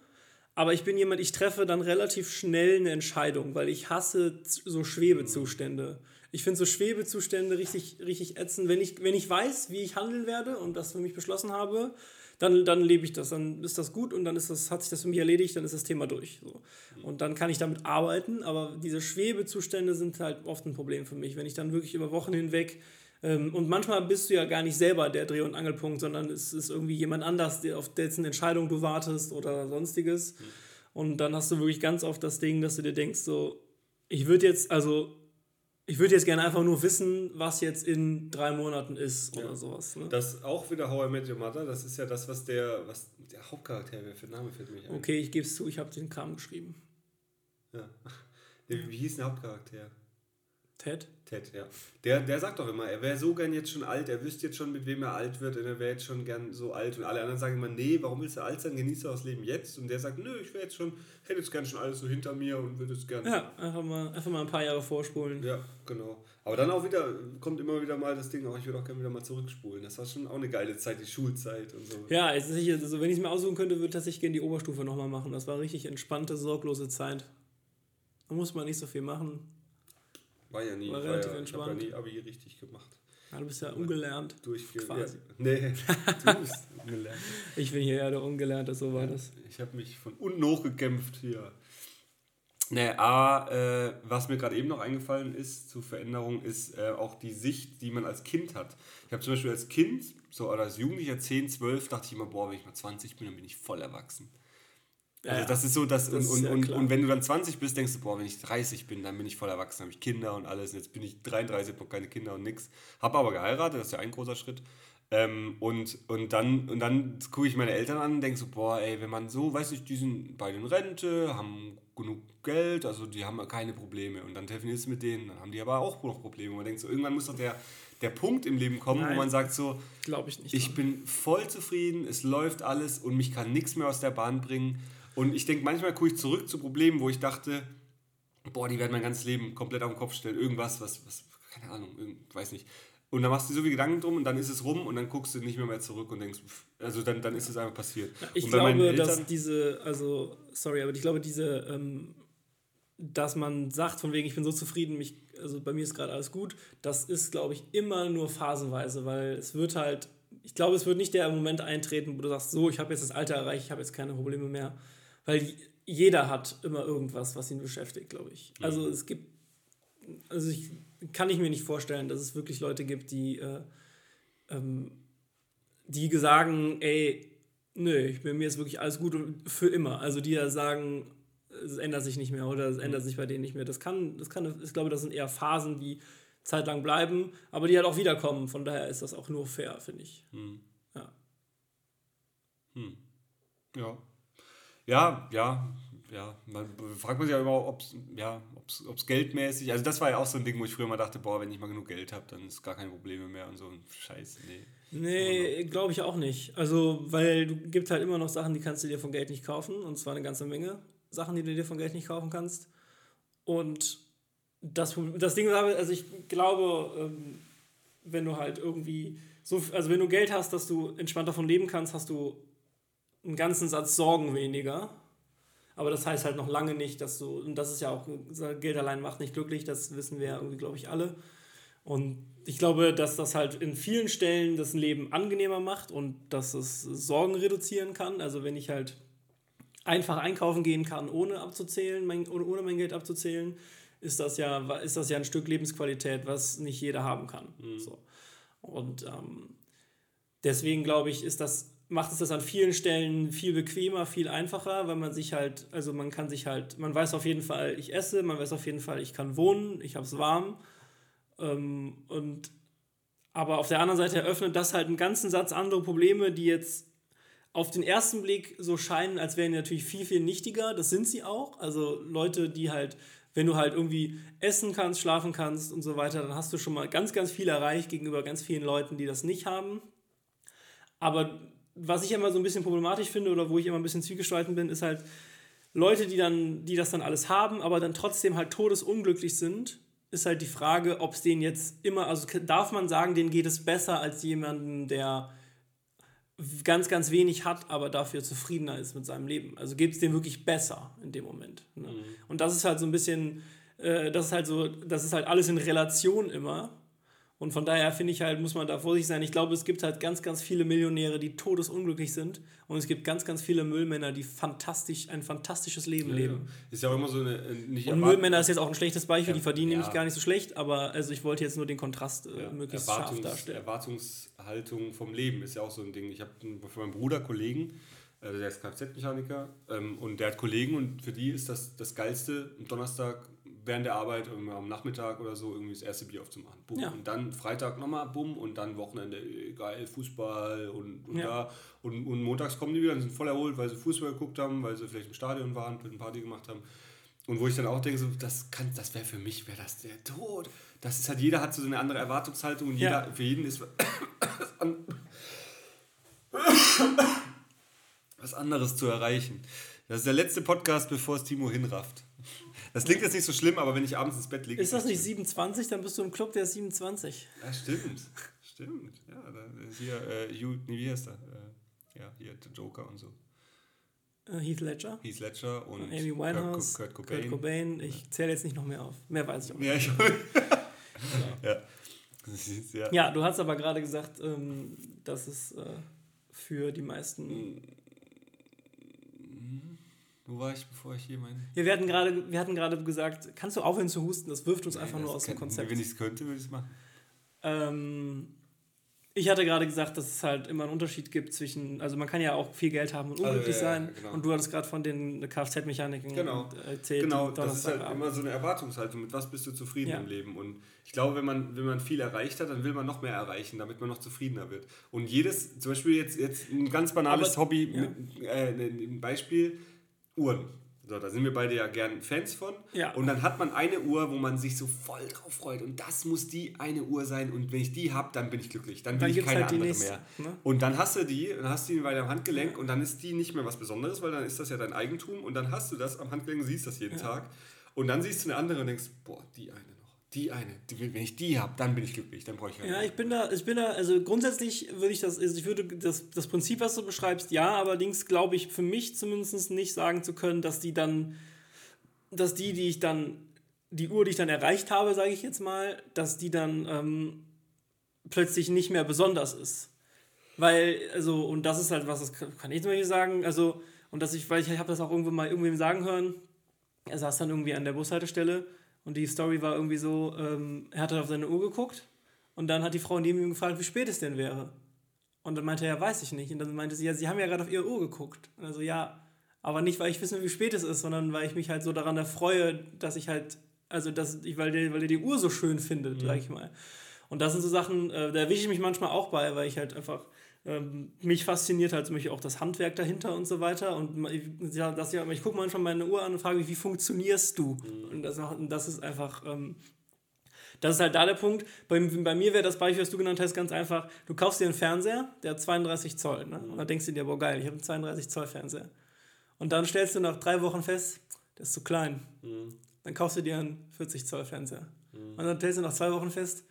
aber ich bin jemand, ich treffe dann relativ schnell eine Entscheidung, weil ich hasse so Schwebezustände. Ich finde so Schwebezustände richtig, richtig ätzend. Wenn ich, wenn ich weiß, wie ich handeln werde und das für mich beschlossen habe, dann, dann lebe ich das, dann ist das gut und dann ist das, hat sich das für mich erledigt, dann ist das Thema durch. So. Und dann kann ich damit arbeiten, aber diese Schwebezustände sind halt oft ein Problem für mich. Wenn ich dann wirklich über Wochen hinweg und manchmal bist du ja gar nicht selber der Dreh- und Angelpunkt, sondern es ist irgendwie jemand anders, der, auf dessen Entscheidung du wartest oder sonstiges. Mhm. Und dann hast du wirklich ganz oft das Ding, dass du dir denkst, so, ich würde jetzt, also, ich würde jetzt gerne einfach nur wissen, was jetzt in drei Monaten ist ja. oder sowas. Ne? Das auch wieder How I Met Your Mother, das ist ja das, was der, was der Hauptcharakter, wer für Name fällt mich ein. Okay, ich gebe es zu, ich habe den Kram geschrieben. Ja. Wie hieß der Hauptcharakter? Ted? Ted, ja. Der, der sagt doch immer, er wäre so gern jetzt schon alt, er wüsste jetzt schon, mit wem er alt wird und er wäre jetzt schon gern so alt. Und alle anderen sagen immer, nee, warum willst du alt sein? Genieße das Leben jetzt. Und der sagt, nö, ich wäre jetzt schon, hätte jetzt gern schon alles so hinter mir und würde es gern. Ja, einfach mal, einfach mal ein paar Jahre vorspulen. Ja, genau. Aber dann auch wieder, kommt immer wieder mal das Ding, auch ich würde auch gerne wieder mal zurückspulen. Das war schon auch eine geile Zeit, die Schulzeit und so. Ja, also wenn ich es mir aussuchen könnte, würde ich gerne die Oberstufe nochmal machen. Das war richtig entspannte, sorglose Zeit. Da muss man nicht so viel machen. War ja nie. War relativ ja, entspannt. Ich habe ja nie Abi richtig gemacht. Ja, du bist ja ungelernt. Durchge quasi. Ja. Nee, du bist ungelernt. ich bin hier ja der Ungelernte, so war das. Ich habe mich von unten hochgekämpft hier. Nee, A, äh, was mir gerade eben noch eingefallen ist zur Veränderung, ist äh, auch die Sicht, die man als Kind hat. Ich habe zum Beispiel als Kind, so oder als Jugendlicher, 10, 12, dachte ich immer, boah, wenn ich mal 20 bin, dann bin ich voll erwachsen. Also ja, das ist so, dass, das und, ist ja und, und wenn du dann 20 bist, denkst du, boah, wenn ich 30 bin, dann bin ich voll erwachsen, habe ich Kinder und alles. Und jetzt bin ich 33, habe keine Kinder und nix. Habe aber geheiratet, das ist ja ein großer Schritt. Ähm, und, und dann, und dann gucke ich meine Eltern an und denke so, boah, ey, wenn man so, weiß ich, die sind bei den Rente, haben genug Geld, also die haben keine Probleme. Und dann telefonierst du mit denen, dann haben die aber auch noch Probleme. Und man denkt so, irgendwann muss doch der, der Punkt im Leben kommen, wo Nein. man sagt so, Glaube ich nicht. ich bin voll zufrieden, es läuft alles und mich kann nichts mehr aus der Bahn bringen. Und ich denke, manchmal gucke ich zurück zu Problemen, wo ich dachte, boah, die werden mein ganzes Leben komplett auf den Kopf stellen. Irgendwas, was, was keine Ahnung, weiß nicht. Und dann machst du dir so viel Gedanken drum und dann ist es rum und dann guckst du nicht mehr, mehr zurück und denkst, pff, also dann, dann ist es einfach passiert. Ich glaube, dass Eltern- diese, also, sorry, aber ich glaube, diese, ähm, dass man sagt, von wegen, ich bin so zufrieden, mich, also bei mir ist gerade alles gut, das ist, glaube ich, immer nur phasenweise, weil es wird halt, ich glaube, es wird nicht der Moment eintreten, wo du sagst, so, ich habe jetzt das Alter erreicht, ich habe jetzt keine Probleme mehr, weil jeder hat immer irgendwas, was ihn beschäftigt, glaube ich. Also es gibt, also ich kann ich mir nicht vorstellen, dass es wirklich Leute gibt, die äh, ähm, die sagen, ey, nö, ich bin mir ist wirklich alles gut und für immer. Also die ja sagen, es ändert sich nicht mehr oder es ändert sich bei denen nicht mehr. Das kann, das kann, ich glaube, das sind eher Phasen, die zeitlang bleiben, aber die halt auch wiederkommen. Von daher ist das auch nur fair, finde ich. Ja. Ja. Ja, ja, ja. Man fragt man sich ja immer, ob es ja, ob's, ob's geldmäßig, also das war ja auch so ein Ding, wo ich früher mal dachte, boah, wenn ich mal genug Geld habe, dann ist gar keine Probleme mehr und so. Scheiße, nee. Nee, glaube ich auch nicht. Also, weil du gibt halt immer noch Sachen, die kannst du dir von Geld nicht kaufen. Und zwar eine ganze Menge Sachen, die du dir von Geld nicht kaufen kannst. Und das, das Ding ist aber, also ich glaube, ähm, wenn du halt irgendwie so, also wenn du Geld hast, dass du entspannt davon leben kannst, hast du einen ganzen Satz Sorgen weniger. Aber das heißt halt noch lange nicht, dass du, und das ist ja auch, Geld allein macht nicht glücklich, das wissen wir ja irgendwie, glaube ich, alle. Und ich glaube, dass das halt in vielen Stellen das Leben angenehmer macht und dass es Sorgen reduzieren kann. Also wenn ich halt einfach einkaufen gehen kann, ohne abzuzählen, mein, ohne, mein Geld abzuzählen, ist das ja, ist das ja ein Stück Lebensqualität, was nicht jeder haben kann. So. Und ähm, deswegen glaube ich, ist das, macht es das an vielen Stellen viel bequemer, viel einfacher, weil man sich halt, also man kann sich halt, man weiß auf jeden Fall, ich esse, man weiß auf jeden Fall, ich kann wohnen, ich habe es warm. Ähm, und aber auf der anderen Seite eröffnet das halt einen ganzen Satz andere Probleme, die jetzt auf den ersten Blick so scheinen, als wären die natürlich viel, viel nichtiger. Das sind sie auch. Also Leute, die halt, wenn du halt irgendwie essen kannst, schlafen kannst und so weiter, dann hast du schon mal ganz, ganz viel erreicht gegenüber ganz vielen Leuten, die das nicht haben. Aber was ich immer so ein bisschen problematisch finde oder wo ich immer ein bisschen zwiegespalten bin, ist halt Leute, die dann, die das dann alles haben, aber dann trotzdem halt todesunglücklich sind, ist halt die Frage, ob es denen jetzt immer, also darf man sagen, denen geht es besser als jemanden, der ganz, ganz wenig hat, aber dafür zufriedener ist mit seinem Leben. Also geht es dem wirklich besser in dem Moment. Ne? Und das ist halt so ein bisschen, äh, das ist halt so, das ist halt alles in Relation immer. Und von daher finde ich halt, muss man da vorsichtig sein. Ich glaube, es gibt halt ganz, ganz viele Millionäre, die todesunglücklich sind. Und es gibt ganz, ganz viele Müllmänner, die fantastisch, ein fantastisches Leben leben. Ist ja auch immer so eine. äh, Nicht Und Müllmänner ist jetzt auch ein schlechtes Beispiel, die verdienen ja. nämlich gar nicht so schlecht, aber also ich wollte jetzt nur den Kontrast äh, Ja, möglichst scharf Erwartungs, darstellen. Erwartungshaltung vom Leben ist ja auch so ein Ding. Ich habe für meinen Bruder Kollegen, also der ist Kfz-Mechaniker, ähm, und der hat Kollegen und für die ist das das Geilste, am Donnerstag während der Arbeit, irgendwie am Nachmittag oder so, irgendwie das erste Bier aufzumachen. Bumm. Ja. Und dann Freitag nochmal, bumm, und dann Wochenende, geil, Fußball und, und Ja. da. Und, und montags kommen die wieder und sind voll erholt, weil sie Fußball geguckt haben, weil sie vielleicht im Stadion waren, eine Party gemacht haben. Und wo ich dann auch denke, so, das, kann, das wäre für mich, wäre das der Tod. Das ist halt, jeder hat so eine andere Erwartungshaltung und jeder, Ja. für jeden ist was anderes zu erreichen. Das ist der letzte Podcast, bevor es Timo hinrafft. Das klingt jetzt nicht so schlimm, aber wenn ich abends ins Bett liege. Ist das nicht 27? Dann bist du im Club der 27. Ja, stimmt. Stimmt. Ja, da ist hier, äh, Hugh, nee, wie heißt er? Äh, ja, hier, der Joker und so. Äh, Heath Ledger, Heath Ledger und Amy Winehouse, Kurt, Kurt Cobain. Kurt Cobain. Ich zähle jetzt nicht noch mehr auf. Mehr weiß ich auch nicht. Ja, ich, ja. Ja. Ja, du hast aber gerade gesagt, ähm, dass es äh, für die meisten. Wo war ich, bevor ich hier mein. Ja, wir hatten gerade, wir hatten gerade gesagt, kannst du aufhören zu husten? Das wirft uns einfach nur aus dem Konzept. Wenn ich es könnte, würde ich es machen. Ähm, ich hatte gerade gesagt, dass es halt immer einen Unterschied gibt zwischen, also man kann ja auch viel Geld haben und unglücklich Also, ja, sein. genau. Und du hattest gerade von den Kfz-Mechaniken Genau. erzählt. Genau, das ist halt immer so eine Erwartungshaltung. Mit was bist du zufrieden Ja. im Leben? Und ich glaube, wenn man, wenn man viel erreicht hat, dann will man noch mehr erreichen, damit man noch zufriedener wird. Und jedes, zum Beispiel jetzt, jetzt ein ganz banales Aber- Hobby, ja. mit, äh, ein Beispiel, Uhren. So, da sind wir beide ja gern Fans von. Ja. Und dann hat man eine Uhr, wo man sich so voll drauf freut. Und das muss die eine Uhr sein. Und wenn ich die habe, dann bin ich glücklich. Dann will Dann ich keine halt andere nächste, mehr. ne? Und dann hast du die, dann hast du die bei deinem Handgelenk und dann ist die nicht mehr was Besonderes, weil dann ist das ja dein Eigentum und dann hast du das am Handgelenk und siehst das jeden Tag. Und dann siehst du eine andere und denkst, boah, die eine die eine. Die, wenn ich die habe, dann bin ich glücklich, dann brauche ich keine Ja, mehr. ich bin da, ich bin da, also grundsätzlich würde ich das, also ich würde das, das Prinzip, was du beschreibst, ja, allerdings glaube ich für mich zumindest nicht sagen zu können, dass die dann, dass die, die ich dann, die Uhr, die ich dann erreicht habe, sage ich jetzt mal, dass die dann ähm, plötzlich nicht mehr besonders ist. Weil, also, und das ist halt was, das kann ich zum Beispiel sagen, also, und dass ich, weil ich, ich habe das auch irgendwo mal irgendwem sagen hören, er saß dann irgendwie an der Bushaltestelle und die Story war irgendwie so, ähm, er hat dann auf seine Uhr geguckt und dann hat die Frau neben ihm gefragt, wie spät es denn wäre. Und dann meinte er, ja, weiß ich nicht. Und dann meinte sie, ja, sie haben ja gerade auf ihre Uhr geguckt. Und also ja, aber nicht, weil ich wissen will, wie spät es ist, sondern weil ich mich halt so daran erfreue, dass ich halt, also dass ich, weil der, weil der die Uhr so schön findet, sag ich mal. Und das sind so Sachen, äh, da erwische ich mich manchmal auch bei, weil ich halt einfach ähm, mich fasziniert halt zum Beispiel auch das Handwerk dahinter und so weiter. Und ja, das, ja, ich gucke manchmal meine Uhr an und frage mich, wie funktionierst du? Und, das, und das ist einfach, ähm, das ist halt da der Punkt. Bei, bei mir wäre das Beispiel, was du genannt hast, ganz einfach. Du kaufst dir einen Fernseher, der hat 32 Zoll. Ne? Und dann denkst du dir, boah, geil, ich habe einen 32 Zoll Fernseher. Und dann stellst du nach drei Wochen fest, der ist zu klein. Dann kaufst du dir einen 40 Zoll Fernseher. Und dann stellst du nach zwei Wochen fest,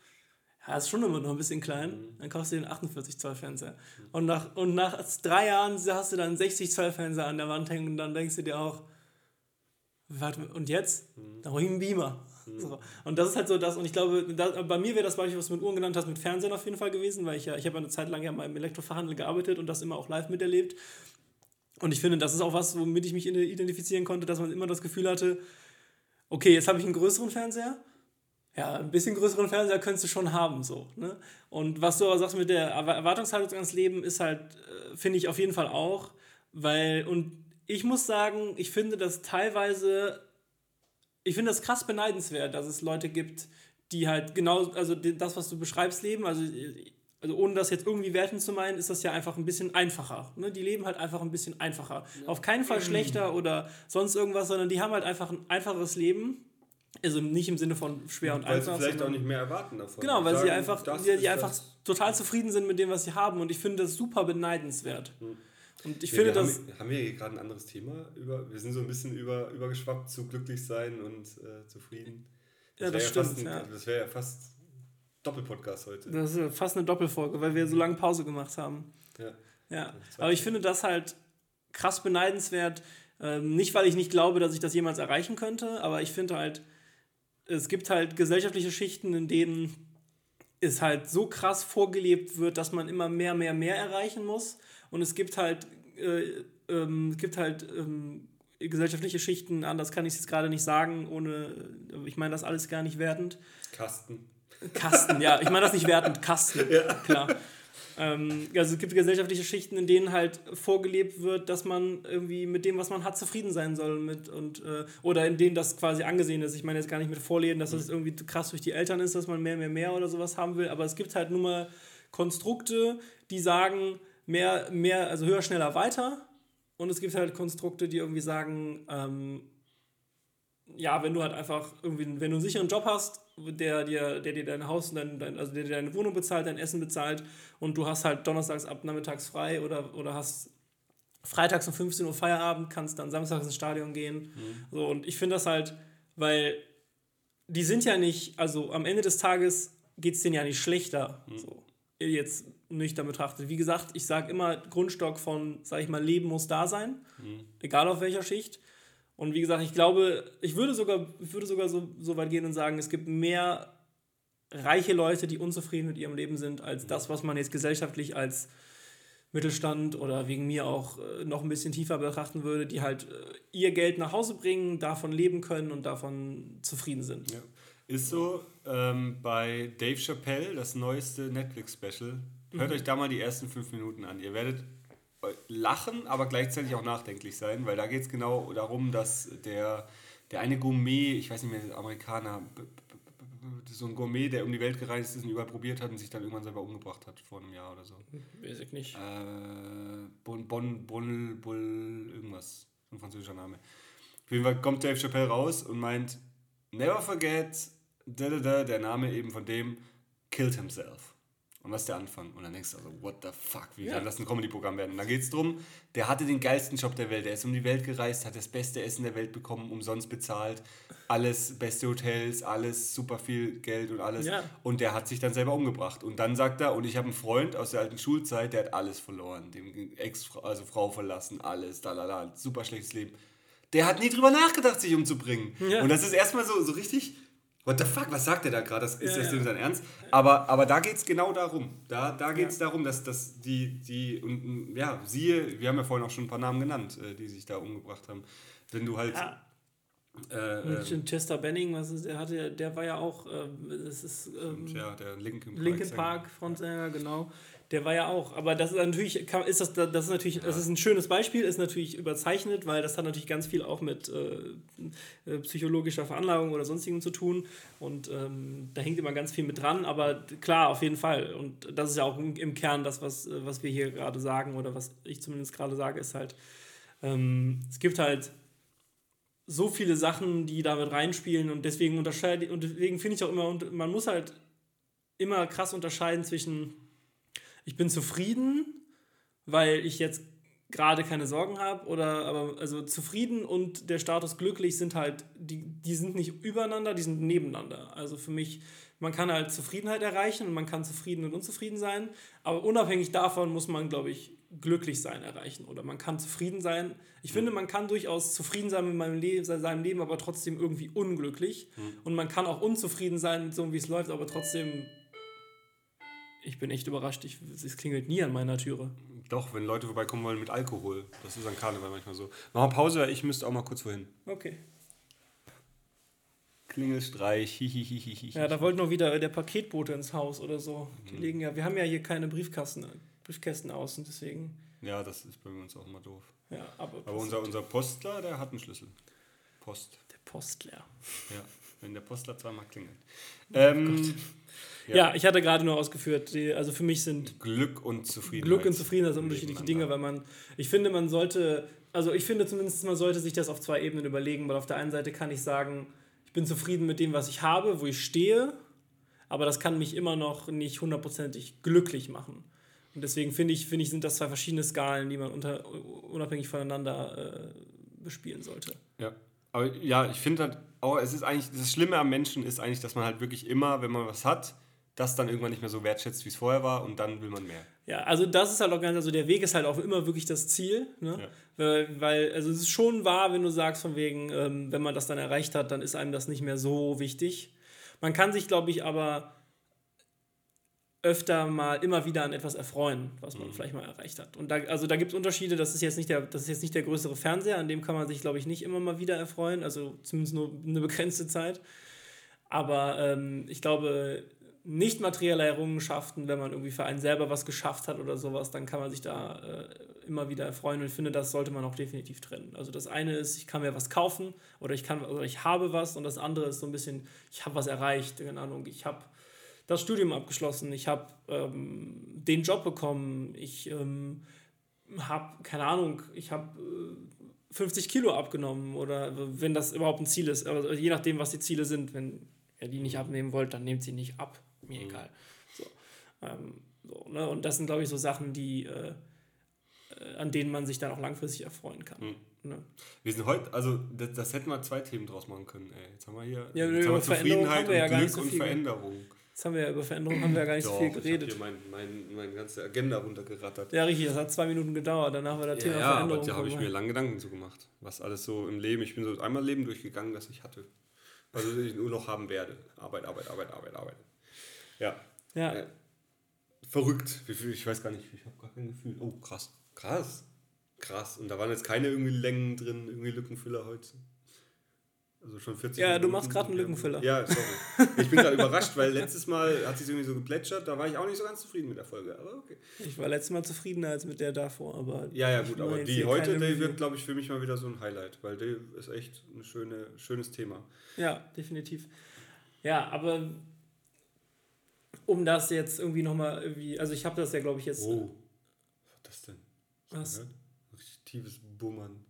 ja, ist schon immer noch ein bisschen klein. Dann kaufst du dir einen 48 Zoll Fernseher. Und nach, und nach drei Jahren hast du dann einen 60 Zoll Fernseher an der Wand hängen und dann denkst du dir auch, warte, und jetzt? Dann hol ich einen Beamer. So. Und das ist halt so das, und ich glaube, da, bei mir wäre das Beispiel, was du mit Uhren genannt hast, mit Fernsehen auf jeden Fall gewesen, weil ich ja, ich habe eine Zeit lang ja mal im Elektrofachhandel gearbeitet und das immer auch live miterlebt. Und ich finde, das ist auch was, womit ich mich identifizieren konnte, dass man immer das Gefühl hatte, okay, jetzt habe ich einen größeren Fernseher. Ja, ein bisschen größeren Fernseher könntest du schon haben, so. Ne? Und was du aber sagst mit der Erwa- Erwartungshaltung ans Leben, ist halt, äh, finde ich auf jeden Fall auch, weil, und ich muss sagen, ich finde das teilweise, ich finde das krass beneidenswert, dass es Leute gibt, die halt genau, also das, was du beschreibst, leben, also, also ohne das jetzt irgendwie werten zu meinen, ist das ja einfach ein bisschen einfacher. Ne? Die leben halt einfach ein bisschen einfacher. Auf keinen Fall schlechter oder sonst irgendwas, sondern die haben halt einfach ein einfaches Leben. Also nicht im Sinne von schwer und Weil sie einfach. vielleicht auch nicht mehr erwarten davon. Genau, weil sie Sagen, einfach, das die, die einfach das. total zufrieden sind mit dem, was sie haben. Und ich finde das super beneidenswert. Und ich Ja, finde das. Haben, haben wir hier gerade ein anderes Thema? Über, wir sind so ein bisschen über, übergeschwappt zu glücklich sein und äh, zufrieden. Ja, wär das stimmt, Ein, ja. Das wäre ja fast Doppelpodcast heute. Das ist ja fast eine Doppelfolge, weil wir so lange Pause gemacht haben. Ja. Ja, aber ich finde das halt krass beneidenswert. Ähm, nicht, weil ich nicht glaube, dass ich das jemals erreichen könnte, aber ich finde halt, es gibt halt gesellschaftliche Schichten, in denen es halt so krass vorgelebt wird, dass man immer mehr, mehr, mehr erreichen muss. Und es gibt halt, äh, ähm, es gibt halt ähm, gesellschaftliche Schichten, anders kann ich es jetzt gerade nicht sagen, ohne, ich meine das alles gar nicht wertend. Kasten. Kasten, ja, ich meine das nicht wertend, Kasten, klar. Ähm, also es gibt gesellschaftliche Schichten, in denen halt vorgelebt wird, dass man irgendwie mit dem, was man hat, zufrieden sein soll. Mit und, äh, oder in denen das quasi angesehen ist. Ich meine jetzt gar nicht mit Vorleben, dass das irgendwie krass durch die Eltern ist, dass man mehr, mehr, mehr oder sowas haben will. Aber es gibt halt nun mal Konstrukte, die sagen, mehr, mehr, also höher, schneller, weiter. Und es gibt halt Konstrukte, die irgendwie sagen, ähm, ja, wenn du halt einfach irgendwie, wenn du einen sicheren Job hast, der dir, der dir dein Haus, und dein, dein, also der dir deine Wohnung bezahlt, dein Essen bezahlt und du hast halt donnerstags ab nachmittags frei oder, oder hast freitags um 15 Uhr Feierabend, kannst dann samstags ins Stadion gehen. So, und ich finde das halt, weil die sind ja nicht, also am Ende des Tages geht es denen ja nicht schlechter. So, jetzt nüchtern betrachtet. Wie gesagt, ich sage immer, Grundstock von, sag ich mal, Leben muss da sein, egal auf welcher Schicht. Und wie gesagt, ich glaube, ich würde sogar, ich würde sogar so, so weit gehen und sagen, es gibt mehr reiche Leute, die unzufrieden mit ihrem Leben sind, als das, was man jetzt gesellschaftlich als Mittelstand oder wegen mir auch äh, noch ein bisschen tiefer betrachten würde, die halt äh, ihr Geld nach Hause bringen, davon leben können und davon zufrieden sind. Ja. Ist so, ähm, bei Dave Chappelle, das neueste Netflix-Special, hört Mhm. euch da mal die ersten fünf Minuten an. Ihr werdet lachen, aber gleichzeitig auch nachdenklich sein, weil da geht es genau darum, dass der, der eine Gourmet, ich weiß nicht mehr, Amerikaner, so ein Gourmet, der um die Welt gereist ist und überall probiert hat und sich dann irgendwann selber umgebracht hat vor einem Jahr oder so. Weiß ich nicht. Äh, Bon, Bon, Bon, Bull, irgendwas. Ein französischer Name. Auf jeden Fall kommt Dave Chappelle raus und meint, never forget, da, da, da, der Name eben von dem, killed himself. Und was ist der Anfang? Und dann denkst du also, what the fuck, wie Ja. kann das ein Comedy-Programm werden? Und da geht es darum, der hatte den geilsten Job der Welt. Er ist um die Welt gereist, hat das beste Essen der Welt bekommen, umsonst bezahlt. Alles, beste Hotels, alles, super viel Geld und alles. Ja. Und der hat sich dann selber umgebracht. Und dann sagt er, und ich habe einen Freund aus der alten Schulzeit, der hat alles verloren. Dem Ex, also Frau verlassen, alles, da, da, da, super schlechtes Leben. Der hat nie drüber nachgedacht, sich umzubringen. Ja. Und das ist erstmal so, so richtig, what the fuck, was sagt der da gerade? Das, ist Ja, das ja. denn sein Ernst? Aber, aber da geht es genau darum. Da, da geht es darum, dass, dass die, die, und ja, siehe, wir haben ja vorhin auch schon ein paar Namen genannt, äh, die sich da umgebracht haben. Wenn du halt. Ja. Äh, Und äh, Chester Benning, was ist, der hatte, der war ja auch, ähm, das ist ähm, ja, der Linkin Park. Linkin. Park Frontsänger, genau. Der war ja auch, aber das ist natürlich, ist das, das ist natürlich, das ist ein schönes Beispiel, ist natürlich überzeichnet, weil das hat natürlich ganz viel auch mit äh, äh, psychologischer Veranlagung oder sonstigem zu tun und ähm, da hängt immer ganz viel mit dran, aber klar, auf jeden Fall und das ist ja auch im, Kern das, was, äh, was wir hier gerade sagen oder was ich zumindest gerade sage, ist halt, ähm, es gibt halt so viele Sachen, die damit reinspielen und deswegen unterscheide und deswegen finde ich auch immer, und man muss halt immer krass unterscheiden zwischen ich bin zufrieden, weil ich jetzt gerade keine Sorgen habe oder aber also zufrieden und der Status glücklich sind halt die die sind nicht übereinander, die sind nebeneinander. Also für mich man kann halt Zufriedenheit erreichen und man kann zufrieden und unzufrieden sein, aber unabhängig davon muss man glaube ich glücklich sein erreichen oder man kann zufrieden sein. Ich finde, man kann durchaus zufrieden sein mit meinem Leben, seinem Leben, aber trotzdem irgendwie unglücklich und man kann auch unzufrieden sein mit so wie es läuft, aber trotzdem ich bin echt überrascht. Ich, es klingelt nie an meiner Türe. Doch, wenn Leute vorbeikommen wollen mit Alkohol. Das ist an Karneval manchmal so. Machen wir Pause, ich müsste auch mal kurz wohin. Okay. Klingelstreich, hihihihi. Ja, da wollte noch wieder der Paketbote ins Haus oder so. Die legen ja, wir haben ja hier keine Briefkasten, Briefkästen aus und deswegen. Ja, das ist bei uns auch immer doof. Ja, aber, Aber unser, unser Postler, der hat einen Schlüssel. Post. der Postler. Ja, wenn der Postler zweimal klingelt. Ähm, Ja. Ja. ich hatte gerade nur ausgeführt, die, also für mich sind Glück und Zufriedenheit. Glück und Zufriedenheit sind unterschiedliche Dinge, weil man, ich finde, man sollte, also ich finde zumindest, man sollte sich das auf zwei Ebenen überlegen, weil auf der einen Seite kann ich sagen, ich bin zufrieden mit dem, was ich habe, wo ich stehe, aber das kann mich immer noch nicht hundertprozentig glücklich machen. Und deswegen finde ich, finde ich, sind das zwei verschiedene Skalen, die man unter, unabhängig voneinander äh, bespielen sollte. Ja. Aber ja, ich finde halt, auch, es ist eigentlich, das Schlimme am Menschen ist eigentlich, dass man halt wirklich immer, wenn man was hat, das dann irgendwann nicht mehr so wertschätzt, wie es vorher war und dann will man mehr. Ja, also das ist halt auch ganz, also der Weg ist halt auch immer wirklich das Ziel, ne? Ja. Weil, weil, also es ist schon wahr, wenn du sagst, von wegen, ähm, wenn man das dann erreicht hat, dann ist einem das nicht mehr so wichtig. Man kann sich, glaube ich, aber öfter mal immer wieder an etwas erfreuen, was man vielleicht mal erreicht hat. Und da, also da gibt es Unterschiede, das ist jetzt nicht der, das ist jetzt nicht der größere Fernseher, an dem kann man sich, glaube ich, nicht immer mal wieder erfreuen, also zumindest nur eine begrenzte Zeit. Aber ähm, ich glaube, nicht materielle Errungenschaften, wenn man irgendwie für einen selber was geschafft hat oder sowas, dann kann man sich da äh, immer wieder erfreuen und ich finde, das sollte man auch definitiv trennen. Also das eine ist, ich kann mir was kaufen oder ich kann oder ich habe was und das andere ist so ein bisschen, ich habe was erreicht, keine Ahnung, ich habe das Studium abgeschlossen, ich habe ähm, den Job bekommen, ich ähm, habe, keine Ahnung, ich habe äh, 50 Kilo abgenommen oder wenn das überhaupt ein Ziel ist, aber je nachdem, was die Ziele sind, wenn ihr die nicht abnehmen wollt, dann nehmt sie nicht ab, mir egal. So, ähm, so, ne? Und das sind, glaube ich, so Sachen, die, äh, an denen man sich dann auch langfristig erfreuen kann. Ne? Wir sind heute, also das, das hätten wir zwei Themen draus machen können. Ey. Jetzt haben wir hier Ja, jetzt haben wir Zufriedenheit ja und gar Glück so und Veränderung. Jetzt haben wir ja über Veränderungen haben wir ja gar nicht so viel Doch, Ich geredet. habe hier mein, mein, meine ganze Agenda runtergerattert. Ja, richtig, das hat zwei Minuten gedauert, danach war das Ja, Thema ja aber Veränderung. da habe ich mir lange Gedanken zu gemacht. Was alles so im Leben, ich bin so einmal Leben durchgegangen, das ich hatte. Also das ich nur noch haben werde. Arbeit, Arbeit, Arbeit, Arbeit, Arbeit. Ja. ja, Äh, verrückt. Ich weiß gar nicht, ich habe gar kein Gefühl. Oh, krass. Krass. Krass. Und da waren jetzt keine irgendwie Längen drin, irgendwie Lückenfüller heute. Also schon 40 Ja, du machst gerade einen Lückenfüller. Ja, sorry. Ich bin gerade überrascht, weil letztes Mal hat sich irgendwie so geplätschert, da war ich auch nicht so ganz zufrieden mit der Folge, aber okay. Ich war letztes Mal zufriedener als mit der davor, aber. Ja, ja, gut, aber die heute, die wird, glaube ich, für mich mal wieder so ein Highlight, weil die ist echt ein schöne, schönes Thema. Ja, definitiv. Ja, aber um das jetzt irgendwie nochmal irgendwie, also ich habe das ja, glaube ich, jetzt. Oh, was war das denn? Was? Richtig tiefes Bummern.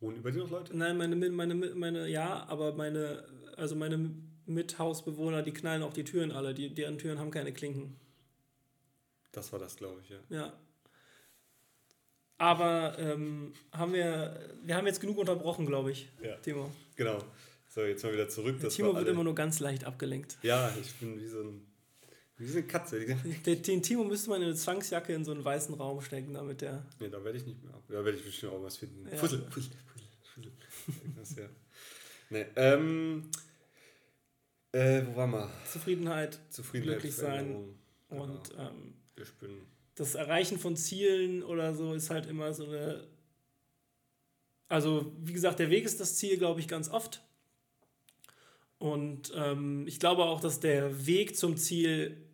Wohnen über dir noch Leute? Nein, meine, meine, meine, meine, ja, aber meine, also meine Mithausbewohner, die knallen auch die Türen alle. Die, deren Türen haben keine Klinken. Das war das, glaube ich, ja. Ja. Aber ähm, haben wir, wir haben jetzt genug unterbrochen, glaube ich, Ja. Timo. Genau. So, jetzt mal wieder zurück. Das Timo wird immer nur ganz leicht abgelenkt. Ja, ich bin wie so, ein, wie eine Katze. Den Timo müsste man in eine Zwangsjacke in so einen weißen Raum stecken, damit der. Nee, da werde ich nicht mehr ab. Da werde ich bestimmt auch was finden. Ja. Fussel, Fussel, Fussel, Fussel. Irgendwas, ja. Nee, ähm, äh, wo waren wir? Zufriedenheit Zufriedenheit, Glücklich sein. Genau. und ähm, Ich bin, das Erreichen von Zielen oder so ist halt immer so eine. Also, wie gesagt, der Weg ist das Ziel, glaube ich, ganz oft. Und ähm, ich glaube auch, dass der Weg zum Ziel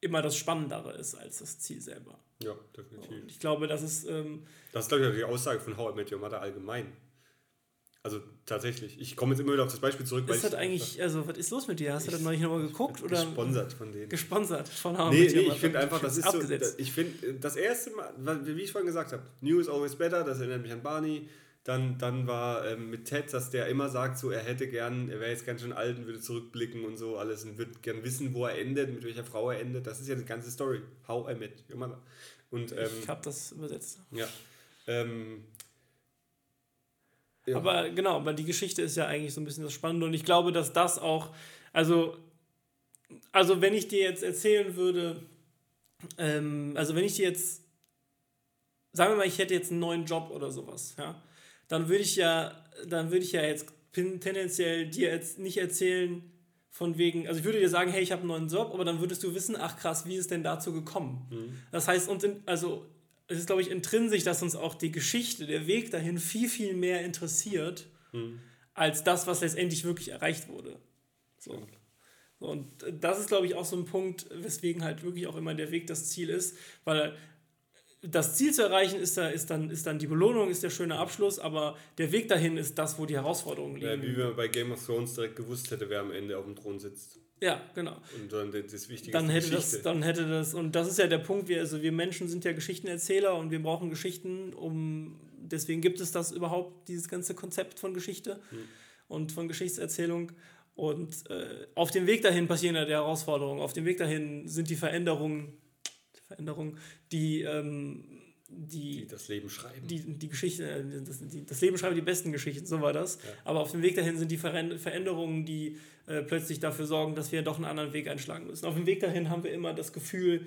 immer das Spannendere ist als das Ziel selber. ja, definitiv. Und ich glaube, das ist. Ähm, Das ist, glaube ich, auch die Aussage von How I Met Your Mother allgemein. Also tatsächlich. Ich komme jetzt immer wieder auf das Beispiel zurück, ist das ich- eigentlich, also was ist los mit dir? Hast du das neulich nochmal geguckt? Oder gesponsert von denen. gesponsert von How I Nee, Met Your nee, ich Mother? finde einfach, das ist so, abgesetzt. ich finde, das erste Mal, wie ich vorhin gesagt habe, New is always better, das erinnert mich an Barney. Dann, dann war ähm, mit Ted, dass der immer sagt, so er hätte gern, er wäre jetzt ganz schön alt und würde zurückblicken und so alles und würde gern wissen, wo er endet, mit welcher Frau er endet. Das ist ja die ganze Story. How I met mother. Und ähm, ich habe das übersetzt. ja. Ähm, ja. Aber genau, aber die Geschichte ist ja eigentlich so ein bisschen das Spannende und ich glaube, dass das auch, also, also wenn ich dir jetzt erzählen würde, ähm, also wenn ich dir jetzt, sagen wir mal, ich hätte jetzt einen neuen Job oder sowas, ja, dann würde ich ja, dann würde ich ja jetzt tendenziell dir jetzt nicht erzählen, von wegen, also ich würde dir sagen, hey, ich habe einen neuen Job, aber dann würdest du wissen, ach krass, wie ist es denn dazu gekommen? Das heißt, uns in, also es ist, glaube ich, intrinsisch, dass uns auch die Geschichte, der Weg dahin viel, viel mehr interessiert, als das, was letztendlich wirklich erreicht wurde. So. So, Und das ist, glaube ich, auch so ein Punkt, weswegen halt wirklich auch immer der Weg das Ziel ist, weil das Ziel zu erreichen ist, da, ist, dann, ist dann die Belohnung, ist der schöne Abschluss, aber der Weg dahin ist das, wo die Herausforderungen ja, liegen. wie man bei Game of Thrones direkt gewusst hätte, wer am Ende auf dem Thron sitzt. Ja, genau. Und dann das das Wichtige dann hätte das, Geschichte. dann hätte das, und das ist ja der Punkt, wir, also wir Menschen sind ja Geschichtenerzähler und wir brauchen Geschichten, um, deswegen gibt es das überhaupt, dieses ganze Konzept von Geschichte und von Geschichtserzählung. Und äh, auf dem Weg dahin passieren ja die Herausforderungen, auf dem Weg dahin sind die Veränderungen, Veränderungen, die, ähm, die, die das Leben schreiben. die, die Geschichte, äh, das, die, das Leben schreibt die besten Geschichten, so war das. Aber auf dem Weg dahin sind die Veränder- Veränderungen, die äh, plötzlich dafür sorgen, dass wir doch einen anderen Weg einschlagen müssen. Auf dem Weg dahin haben wir immer das Gefühl,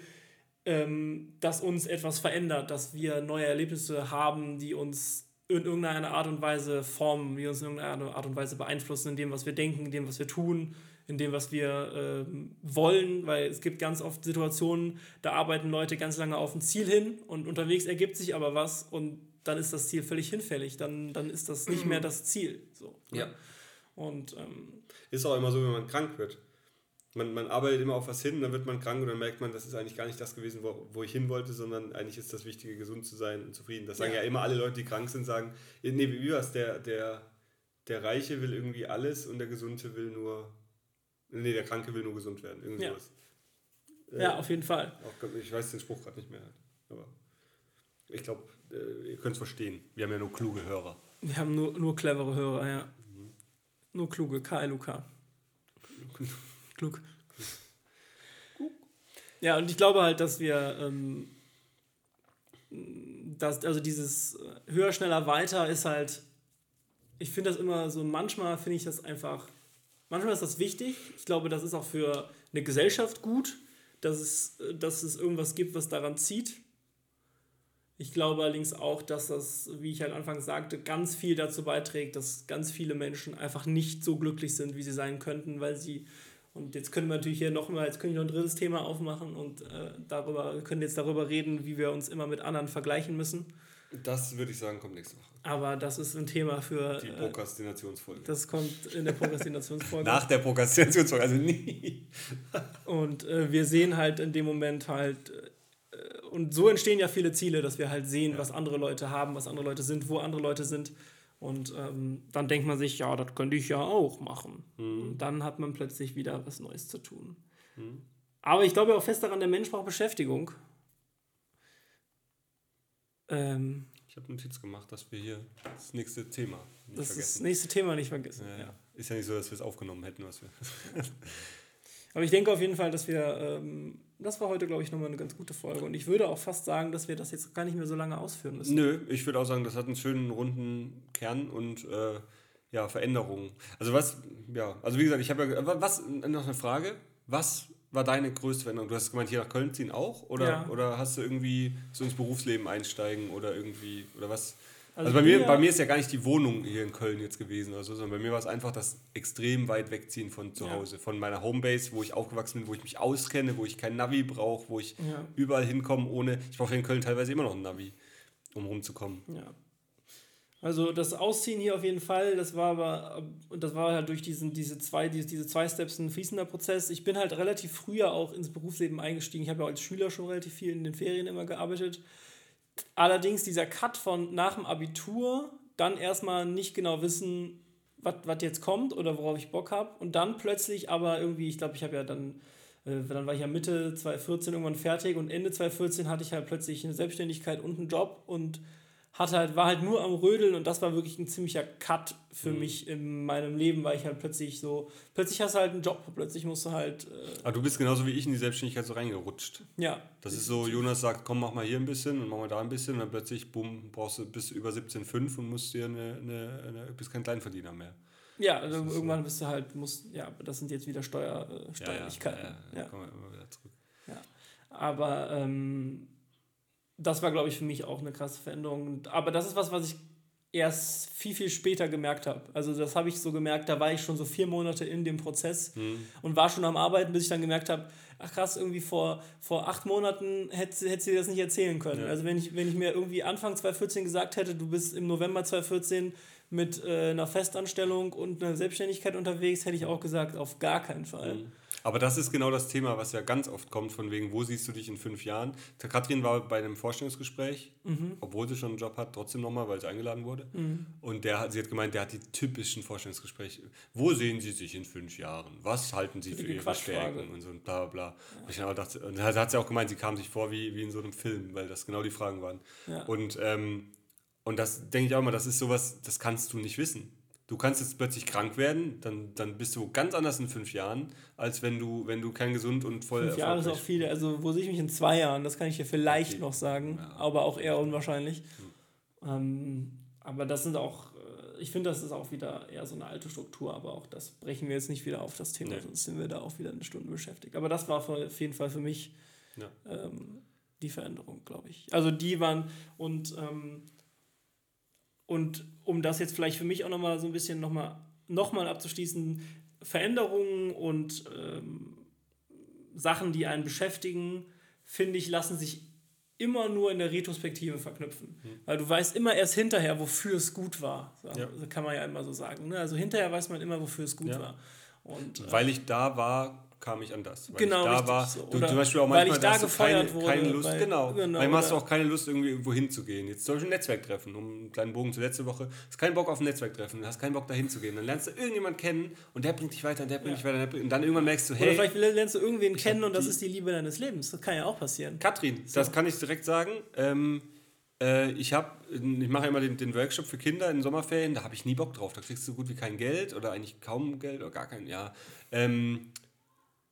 ähm, dass uns etwas verändert, dass wir neue Erlebnisse haben, die uns in irgendeiner Art und Weise formen, die uns in irgendeiner Art und Weise beeinflussen in dem, was wir denken, in dem, was wir tun, in dem, was wir ähm, wollen, weil es gibt ganz oft Situationen, da arbeiten Leute ganz lange auf ein Ziel hin und unterwegs ergibt sich aber was und dann ist das Ziel völlig hinfällig, dann, dann ist das nicht mehr das Ziel. So, ne? Ja. Und ähm, Ist auch immer so, wenn man krank wird. Man, man arbeitet immer auf was hin, dann wird man krank und dann merkt man, das ist eigentlich gar nicht das gewesen, wo, wo ich hin wollte, sondern eigentlich ist das Wichtige, gesund zu sein und zufrieden. Das sagen ja, Ja. immer alle Leute, die krank sind, sagen, nee, wie wie war's? Der, der, der Reiche will irgendwie alles und der Gesunde will nur, nee, der Kranke will nur gesund werden. Irgendwie Ja. sowas. ja, auf jeden Fall. Auch, ich weiß den Spruch gerade nicht mehr, aber ich glaube, äh, ihr könnt es verstehen. Wir haben ja nur kluge Hörer. Wir haben nur, nur clevere Hörer, ja. Nur kluge, K-L-U-K. Klug. Ja, und ich glaube halt, dass wir, ähm, dass, also dieses äh, höher, schneller, weiter ist halt, ich finde das immer so, manchmal finde ich das einfach, manchmal ist das wichtig. Ich glaube, das ist auch für eine Gesellschaft gut, dass es, dass es irgendwas gibt, was daran zieht. Ich glaube allerdings auch, dass das, wie ich halt anfangs sagte, ganz viel dazu beiträgt, dass ganz viele Menschen einfach nicht so glücklich sind, wie sie sein könnten, weil sie Und jetzt können wir natürlich hier nochmal, jetzt können wir noch ein drittes Thema aufmachen und äh, darüber, können jetzt darüber reden, wie wir uns immer mit anderen vergleichen müssen. Das würde ich sagen, kommt nächste Woche. Aber das ist ein Thema für. Die Prokrastinationsfolge. Äh, das kommt in der Prokrastinationsfolge. Nach der Prokrastinationsfolge, also nie. und äh, wir sehen halt in dem Moment halt. Äh, und so entstehen ja viele Ziele, dass wir halt sehen, ja. was andere Leute haben, was andere Leute sind, wo andere Leute sind. Und ähm, dann denkt man sich, ja, das könnte ich ja auch machen. Mhm. Und dann hat man plötzlich wieder was Neues zu tun. Mhm. Aber ich glaube auch fest daran, der Mensch braucht Beschäftigung. Ähm, ich habe Notiz gemacht, dass wir hier das nächste Thema nicht das vergessen. Das nächste Thema nicht vergessen. Ja, ja. Ist ja nicht so, dass wir es aufgenommen hätten, was wir. Aber ich denke auf jeden Fall, dass wir, ähm, das war heute, glaube ich, nochmal eine ganz gute Folge. Und ich würde auch fast sagen, dass wir das jetzt gar nicht mehr so lange ausführen müssen. Nö, ich würde auch sagen, das hat einen schönen runden Kern und äh, ja, Veränderungen. Also was, ja, also wie gesagt, ich habe ja, was, noch eine Frage, was war deine größte Veränderung? Du hast gemeint, hier nach Köln ziehen auch? Oder, ja. oder hast du irgendwie so ins Berufsleben einsteigen oder irgendwie, oder was? Also, also bei, mir, ja bei mir ist ja gar nicht die Wohnung hier in Köln jetzt gewesen oder so, sondern bei mir war es einfach das extrem weit wegziehen von zu Hause, ja. von meiner Homebase, wo ich aufgewachsen bin, wo ich mich auskenne, wo ich kein Navi brauche, wo ich überall hinkomme ohne, ich brauche in Köln teilweise immer noch ein Navi, um rumzukommen. Ja. Also das Ausziehen hier auf jeden Fall, das war aber, das war halt durch diesen, diese zwei, diese, diese zwei Steps ein fließender Prozess. Ich bin halt relativ früher auch ins Berufsleben eingestiegen. Ich habe ja als Schüler schon relativ viel in den Ferien immer gearbeitet. Allerdings dieser Cut von nach dem Abitur, dann erstmal nicht genau wissen, was jetzt kommt oder worauf ich Bock habe. Und dann plötzlich aber irgendwie, ich glaube, ich habe ja dann, äh, dann war ich ja Mitte 2014 irgendwann fertig und Ende 2014 hatte ich halt plötzlich eine Selbstständigkeit und einen Job und hat halt, war halt nur am Rödeln und das war wirklich ein ziemlicher Cut für mhm. mich in meinem Leben, weil ich halt plötzlich so, plötzlich hast du halt einen Job, plötzlich musst du halt. Äh Aber du bist genauso wie ich in die Selbstständigkeit so reingerutscht. Ja. Das ist so, Jonas sagt, komm, mach mal hier ein bisschen und mach mal da ein bisschen und dann plötzlich, bumm, brauchst du bis über 17,5 und musst dir eine, eine, eine, bist kein Kleinverdiener mehr. Ja, also irgendwann so. bist du halt, musst, ja, das sind jetzt wieder Steuer, äh, Steuerlichkeiten. Ja, ja, ja, ja. kommen wir immer wieder zurück. Ja. Aber ähm, das war, glaube ich, für mich auch eine krasse Veränderung. Aber das ist was, was ich erst viel, viel später gemerkt habe. Also das habe ich so gemerkt, da war ich schon so vier Monate in dem Prozess mhm. und war schon am Arbeiten, bis ich dann gemerkt habe, ach krass, irgendwie vor, vor acht Monaten hätte, hätte sie das nicht erzählen können. Ja. Also wenn ich, wenn ich mir irgendwie Anfang 2014 gesagt hätte, du bist im November 2014 mit äh, einer Festanstellung und einer Selbstständigkeit unterwegs, hätte ich auch gesagt, auf gar keinen Fall. Mhm. Aber das ist genau das Thema, was ja ganz oft kommt, von wegen, wo siehst du dich in fünf Jahren? Katrin war bei einem Vorstellungsgespräch, mhm. obwohl sie schon einen Job hat, trotzdem nochmal, weil sie eingeladen wurde. Mhm. Und der, sie hat gemeint, der hat die typischen Vorstellungsgespräche. Wo sehen Sie sich in fünf Jahren? Was halten Sie für Ihre Stärken? Und so ein bla bla. Ja. Ich dachte, und da hat sie auch gemeint, sie kam sich vor wie, wie in so einem Film, weil das genau die Fragen waren. Ja. Und, ähm, und das denke ich auch immer, das ist sowas, das kannst du nicht wissen du kannst jetzt plötzlich krank werden, dann, dann bist du ganz anders in fünf Jahren, als wenn du, wenn du kein gesund und voll. Fünf Jahre ist auch viel, also wo sehe ich mich in zwei Jahren, das kann ich dir vielleicht okay. noch sagen, ja. aber auch eher unwahrscheinlich. Hm. Ähm, aber das sind auch, äh, ich finde, das ist auch wieder eher so eine alte Struktur, aber auch das brechen wir jetzt nicht wieder auf das Thema, nee. sonst sind wir da auch wieder eine Stunde beschäftigt. Aber das war auf jeden Fall für mich ja. ähm, die Veränderung, glaube ich. Also die waren und ähm, und um das jetzt vielleicht für mich auch nochmal so ein bisschen nochmal noch mal abzuschließen, Veränderungen und ähm, Sachen, die einen beschäftigen, finde ich, lassen sich immer nur in der Retrospektive verknüpfen. Mhm. Weil du weißt immer erst hinterher, wofür es gut war. So, ja. kann man ja immer so sagen. Ne? Also hinterher weiß man immer, wofür es gut ja. war. Und, Weil ich da war, kam ich an das. Weil genau, ich da war, so. du, zum Beispiel auch manchmal, weil ich da gefeuert keine, wurde. Keine Lust, weil, genau. genau. Manchmal hast du auch keine Lust, irgendwie wohin zu gehen. Jetzt zum Beispiel ein Netzwerktreffen, um einen kleinen Bogen zur letzten Woche. Du hast keinen Bock auf ein Netzwerktreffen, du hast keinen Bock dahin zu gehen. Dann lernst du irgendjemanden kennen und der bringt dich weiter und der bringt ja. dich weiter. Und dann irgendwann merkst du, hey. Oder vielleicht lernst du irgendwen kennen und das ist die Liebe deines Lebens. Das kann ja auch passieren. Katrin, so. das kann ich direkt sagen. Ähm, äh, ich habe, ich mache immer den, den Workshop für Kinder in Sommerferien, da habe ich nie Bock drauf. Da kriegst du so gut wie kein Geld oder eigentlich kaum Geld oder gar kein, ja. Ähm,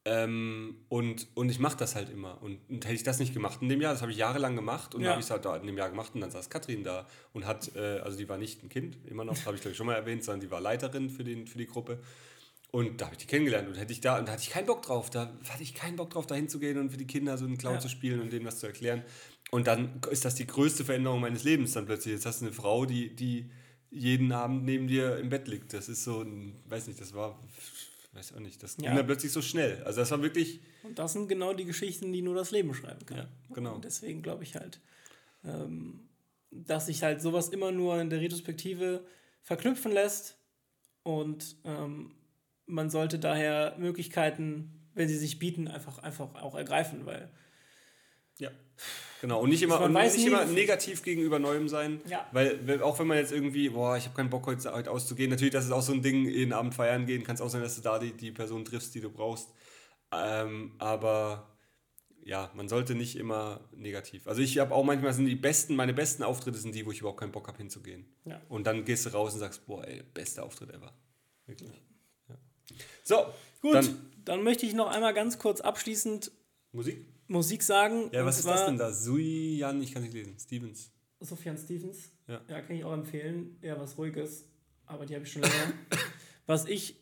ähm, und, und ich mache das halt immer. Und, und, hätte ich das nicht gemacht in dem Jahr, das habe ich jahrelang gemacht und ja. habe ich es halt da in dem Jahr gemacht und dann saß Katrin da und hat, äh, also die war nicht ein Kind, immer noch, habe ich glaube ich schon mal erwähnt, sondern die war Leiterin für, den, für die Gruppe. Und da habe ich die kennengelernt und hätte ich da, und da hatte ich keinen Bock drauf, da hatte ich keinen Bock drauf, da hinzugehen und für die Kinder so einen Clown ja. zu spielen und denen was zu erklären. Und dann ist das die größte Veränderung meines Lebens dann plötzlich. Jetzt hast du eine Frau, die, die jeden Abend neben dir im Bett liegt. Das ist so ein, weiß nicht, das war weiß auch nicht, das Ja. ging dann plötzlich so schnell. Also das war wirklich, Und das sind genau die Geschichten, die nur das Leben schreiben kann. Ja, genau. Und deswegen glaube ich halt, ähm, dass sich halt sowas immer nur in der Retrospektive verknüpfen lässt und ähm, man sollte daher Möglichkeiten, wenn sie sich bieten, einfach, einfach auch ergreifen, weil ja, genau. Und nicht immer, und nicht nie- immer negativ gegenüber Neuem sein. Ja. Weil, weil auch wenn man jetzt irgendwie, boah, ich habe keinen Bock heute, heute auszugehen, natürlich, das ist auch so ein Ding, jeden Abend feiern gehen, kann es auch sein, dass du da die, die Person triffst, die du brauchst. Ähm, aber ja, man sollte nicht immer negativ. Also ich habe auch manchmal sind die besten, meine besten Auftritte sind die, wo ich überhaupt keinen Bock habe hinzugehen. Ja. Und dann gehst du raus und sagst, boah, ey, bester Auftritt ever. Wirklich. Ja. So, Gut, dann dann, möchte ich noch einmal ganz kurz abschließend Musik. Musik sagen. Ja, was ist das denn da? Suian, ich kann nicht lesen. Stevens. Sufjan Stevens. Ja. ja, kann ich auch empfehlen. Eher was Ruhiges, aber die habe ich schon länger. was ich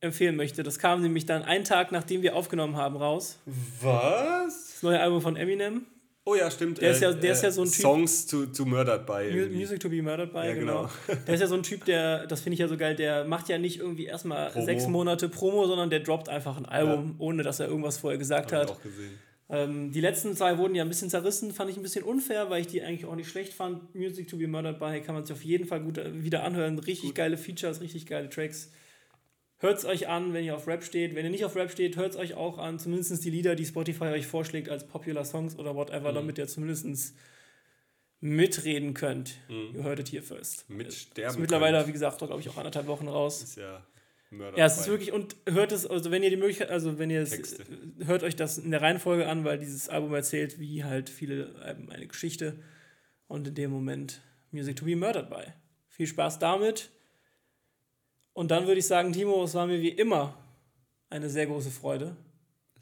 empfehlen möchte, das kam nämlich dann einen Tag, nachdem wir aufgenommen haben, raus. Was? Das neue Album von Eminem. Oh ja, stimmt. Der ist ja- der ist ja so ein Typ- Songs to, to Murdered by. Irgendwie. Music to be Murdered by, Ja, genau. genau. Der ist ja so ein Typ, der, das finde ich ja so geil, der macht ja nicht irgendwie erstmal Promo. sechs Monate Promo, sondern der droppt einfach ein Album, ohne dass er irgendwas vorher gesagt Hab ich hat. auch gesehen. Ähm, die letzten zwei wurden ja ein bisschen zerrissen, fand ich ein bisschen unfair, weil ich die eigentlich auch nicht schlecht fand. Music to be Murdered by kann man sich auf jeden Fall gut äh, wieder anhören. Richtig Gut. geile Features, richtig geile Tracks. Hört es euch an, wenn ihr auf Rap steht. Wenn ihr nicht auf Rap steht, hört es euch auch an. Zumindest die Lieder, die Spotify euch vorschlägt als Popular Songs oder whatever, Mhm. damit ihr zumindest mitreden könnt. Ihr hörtet hier first. Mit Ist mittlerweile, könnt. wie gesagt, glaube ich, auch anderthalb Wochen raus. ist ja Murdered Ja, es ist wirklich, und hört es, also wenn ihr die Möglichkeit, also wenn ihr es, Texte. äh, hört euch das in der Reihenfolge an, weil dieses Album erzählt, wie halt viele Alben eine Geschichte und in dem Moment Music to be Murdered by. Viel Spaß damit. Und dann würde ich sagen, Timo, es war mir wie immer eine sehr große Freude.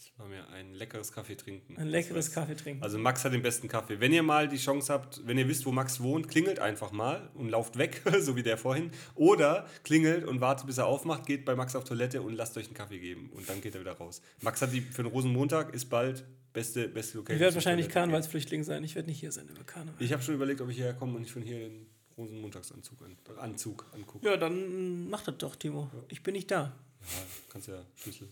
Es war mir ein leckeres Kaffee trinken. Ein Das leckeres. Kaffee trinken. Also Max hat den besten Kaffee. Wenn ihr mal die Chance habt, wenn ihr wisst, wo Max wohnt, klingelt einfach mal und lauft weg, so wie der vorhin. Oder klingelt und wartet, bis er aufmacht, geht bei Max auf Toilette und lasst euch einen Kaffee geben. Und dann geht er wieder raus. Max hat die für den Rosenmontag, ist bald beste, beste Location. ich werde wahrscheinlich. Karnevalsflüchtling sein. Ich werde nicht hier sein über Karneval. Ich habe schon überlegt, ob ich hierher komme und ich von hier den Rosenmontagsanzug an, Anzug angucke. Ja, dann macht das doch, Timo. Ich bin nicht da. Ja, kannst ja Schlüssel.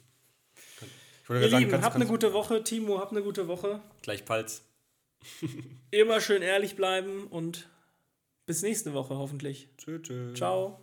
Ich Ihr sagen, Lieben, kannst, habt eine gute Woche. Timo, habt eine gute Woche. Gleichfalls. Immer schön ehrlich bleiben und bis nächste Woche hoffentlich. Tschö, tschö. Ciao.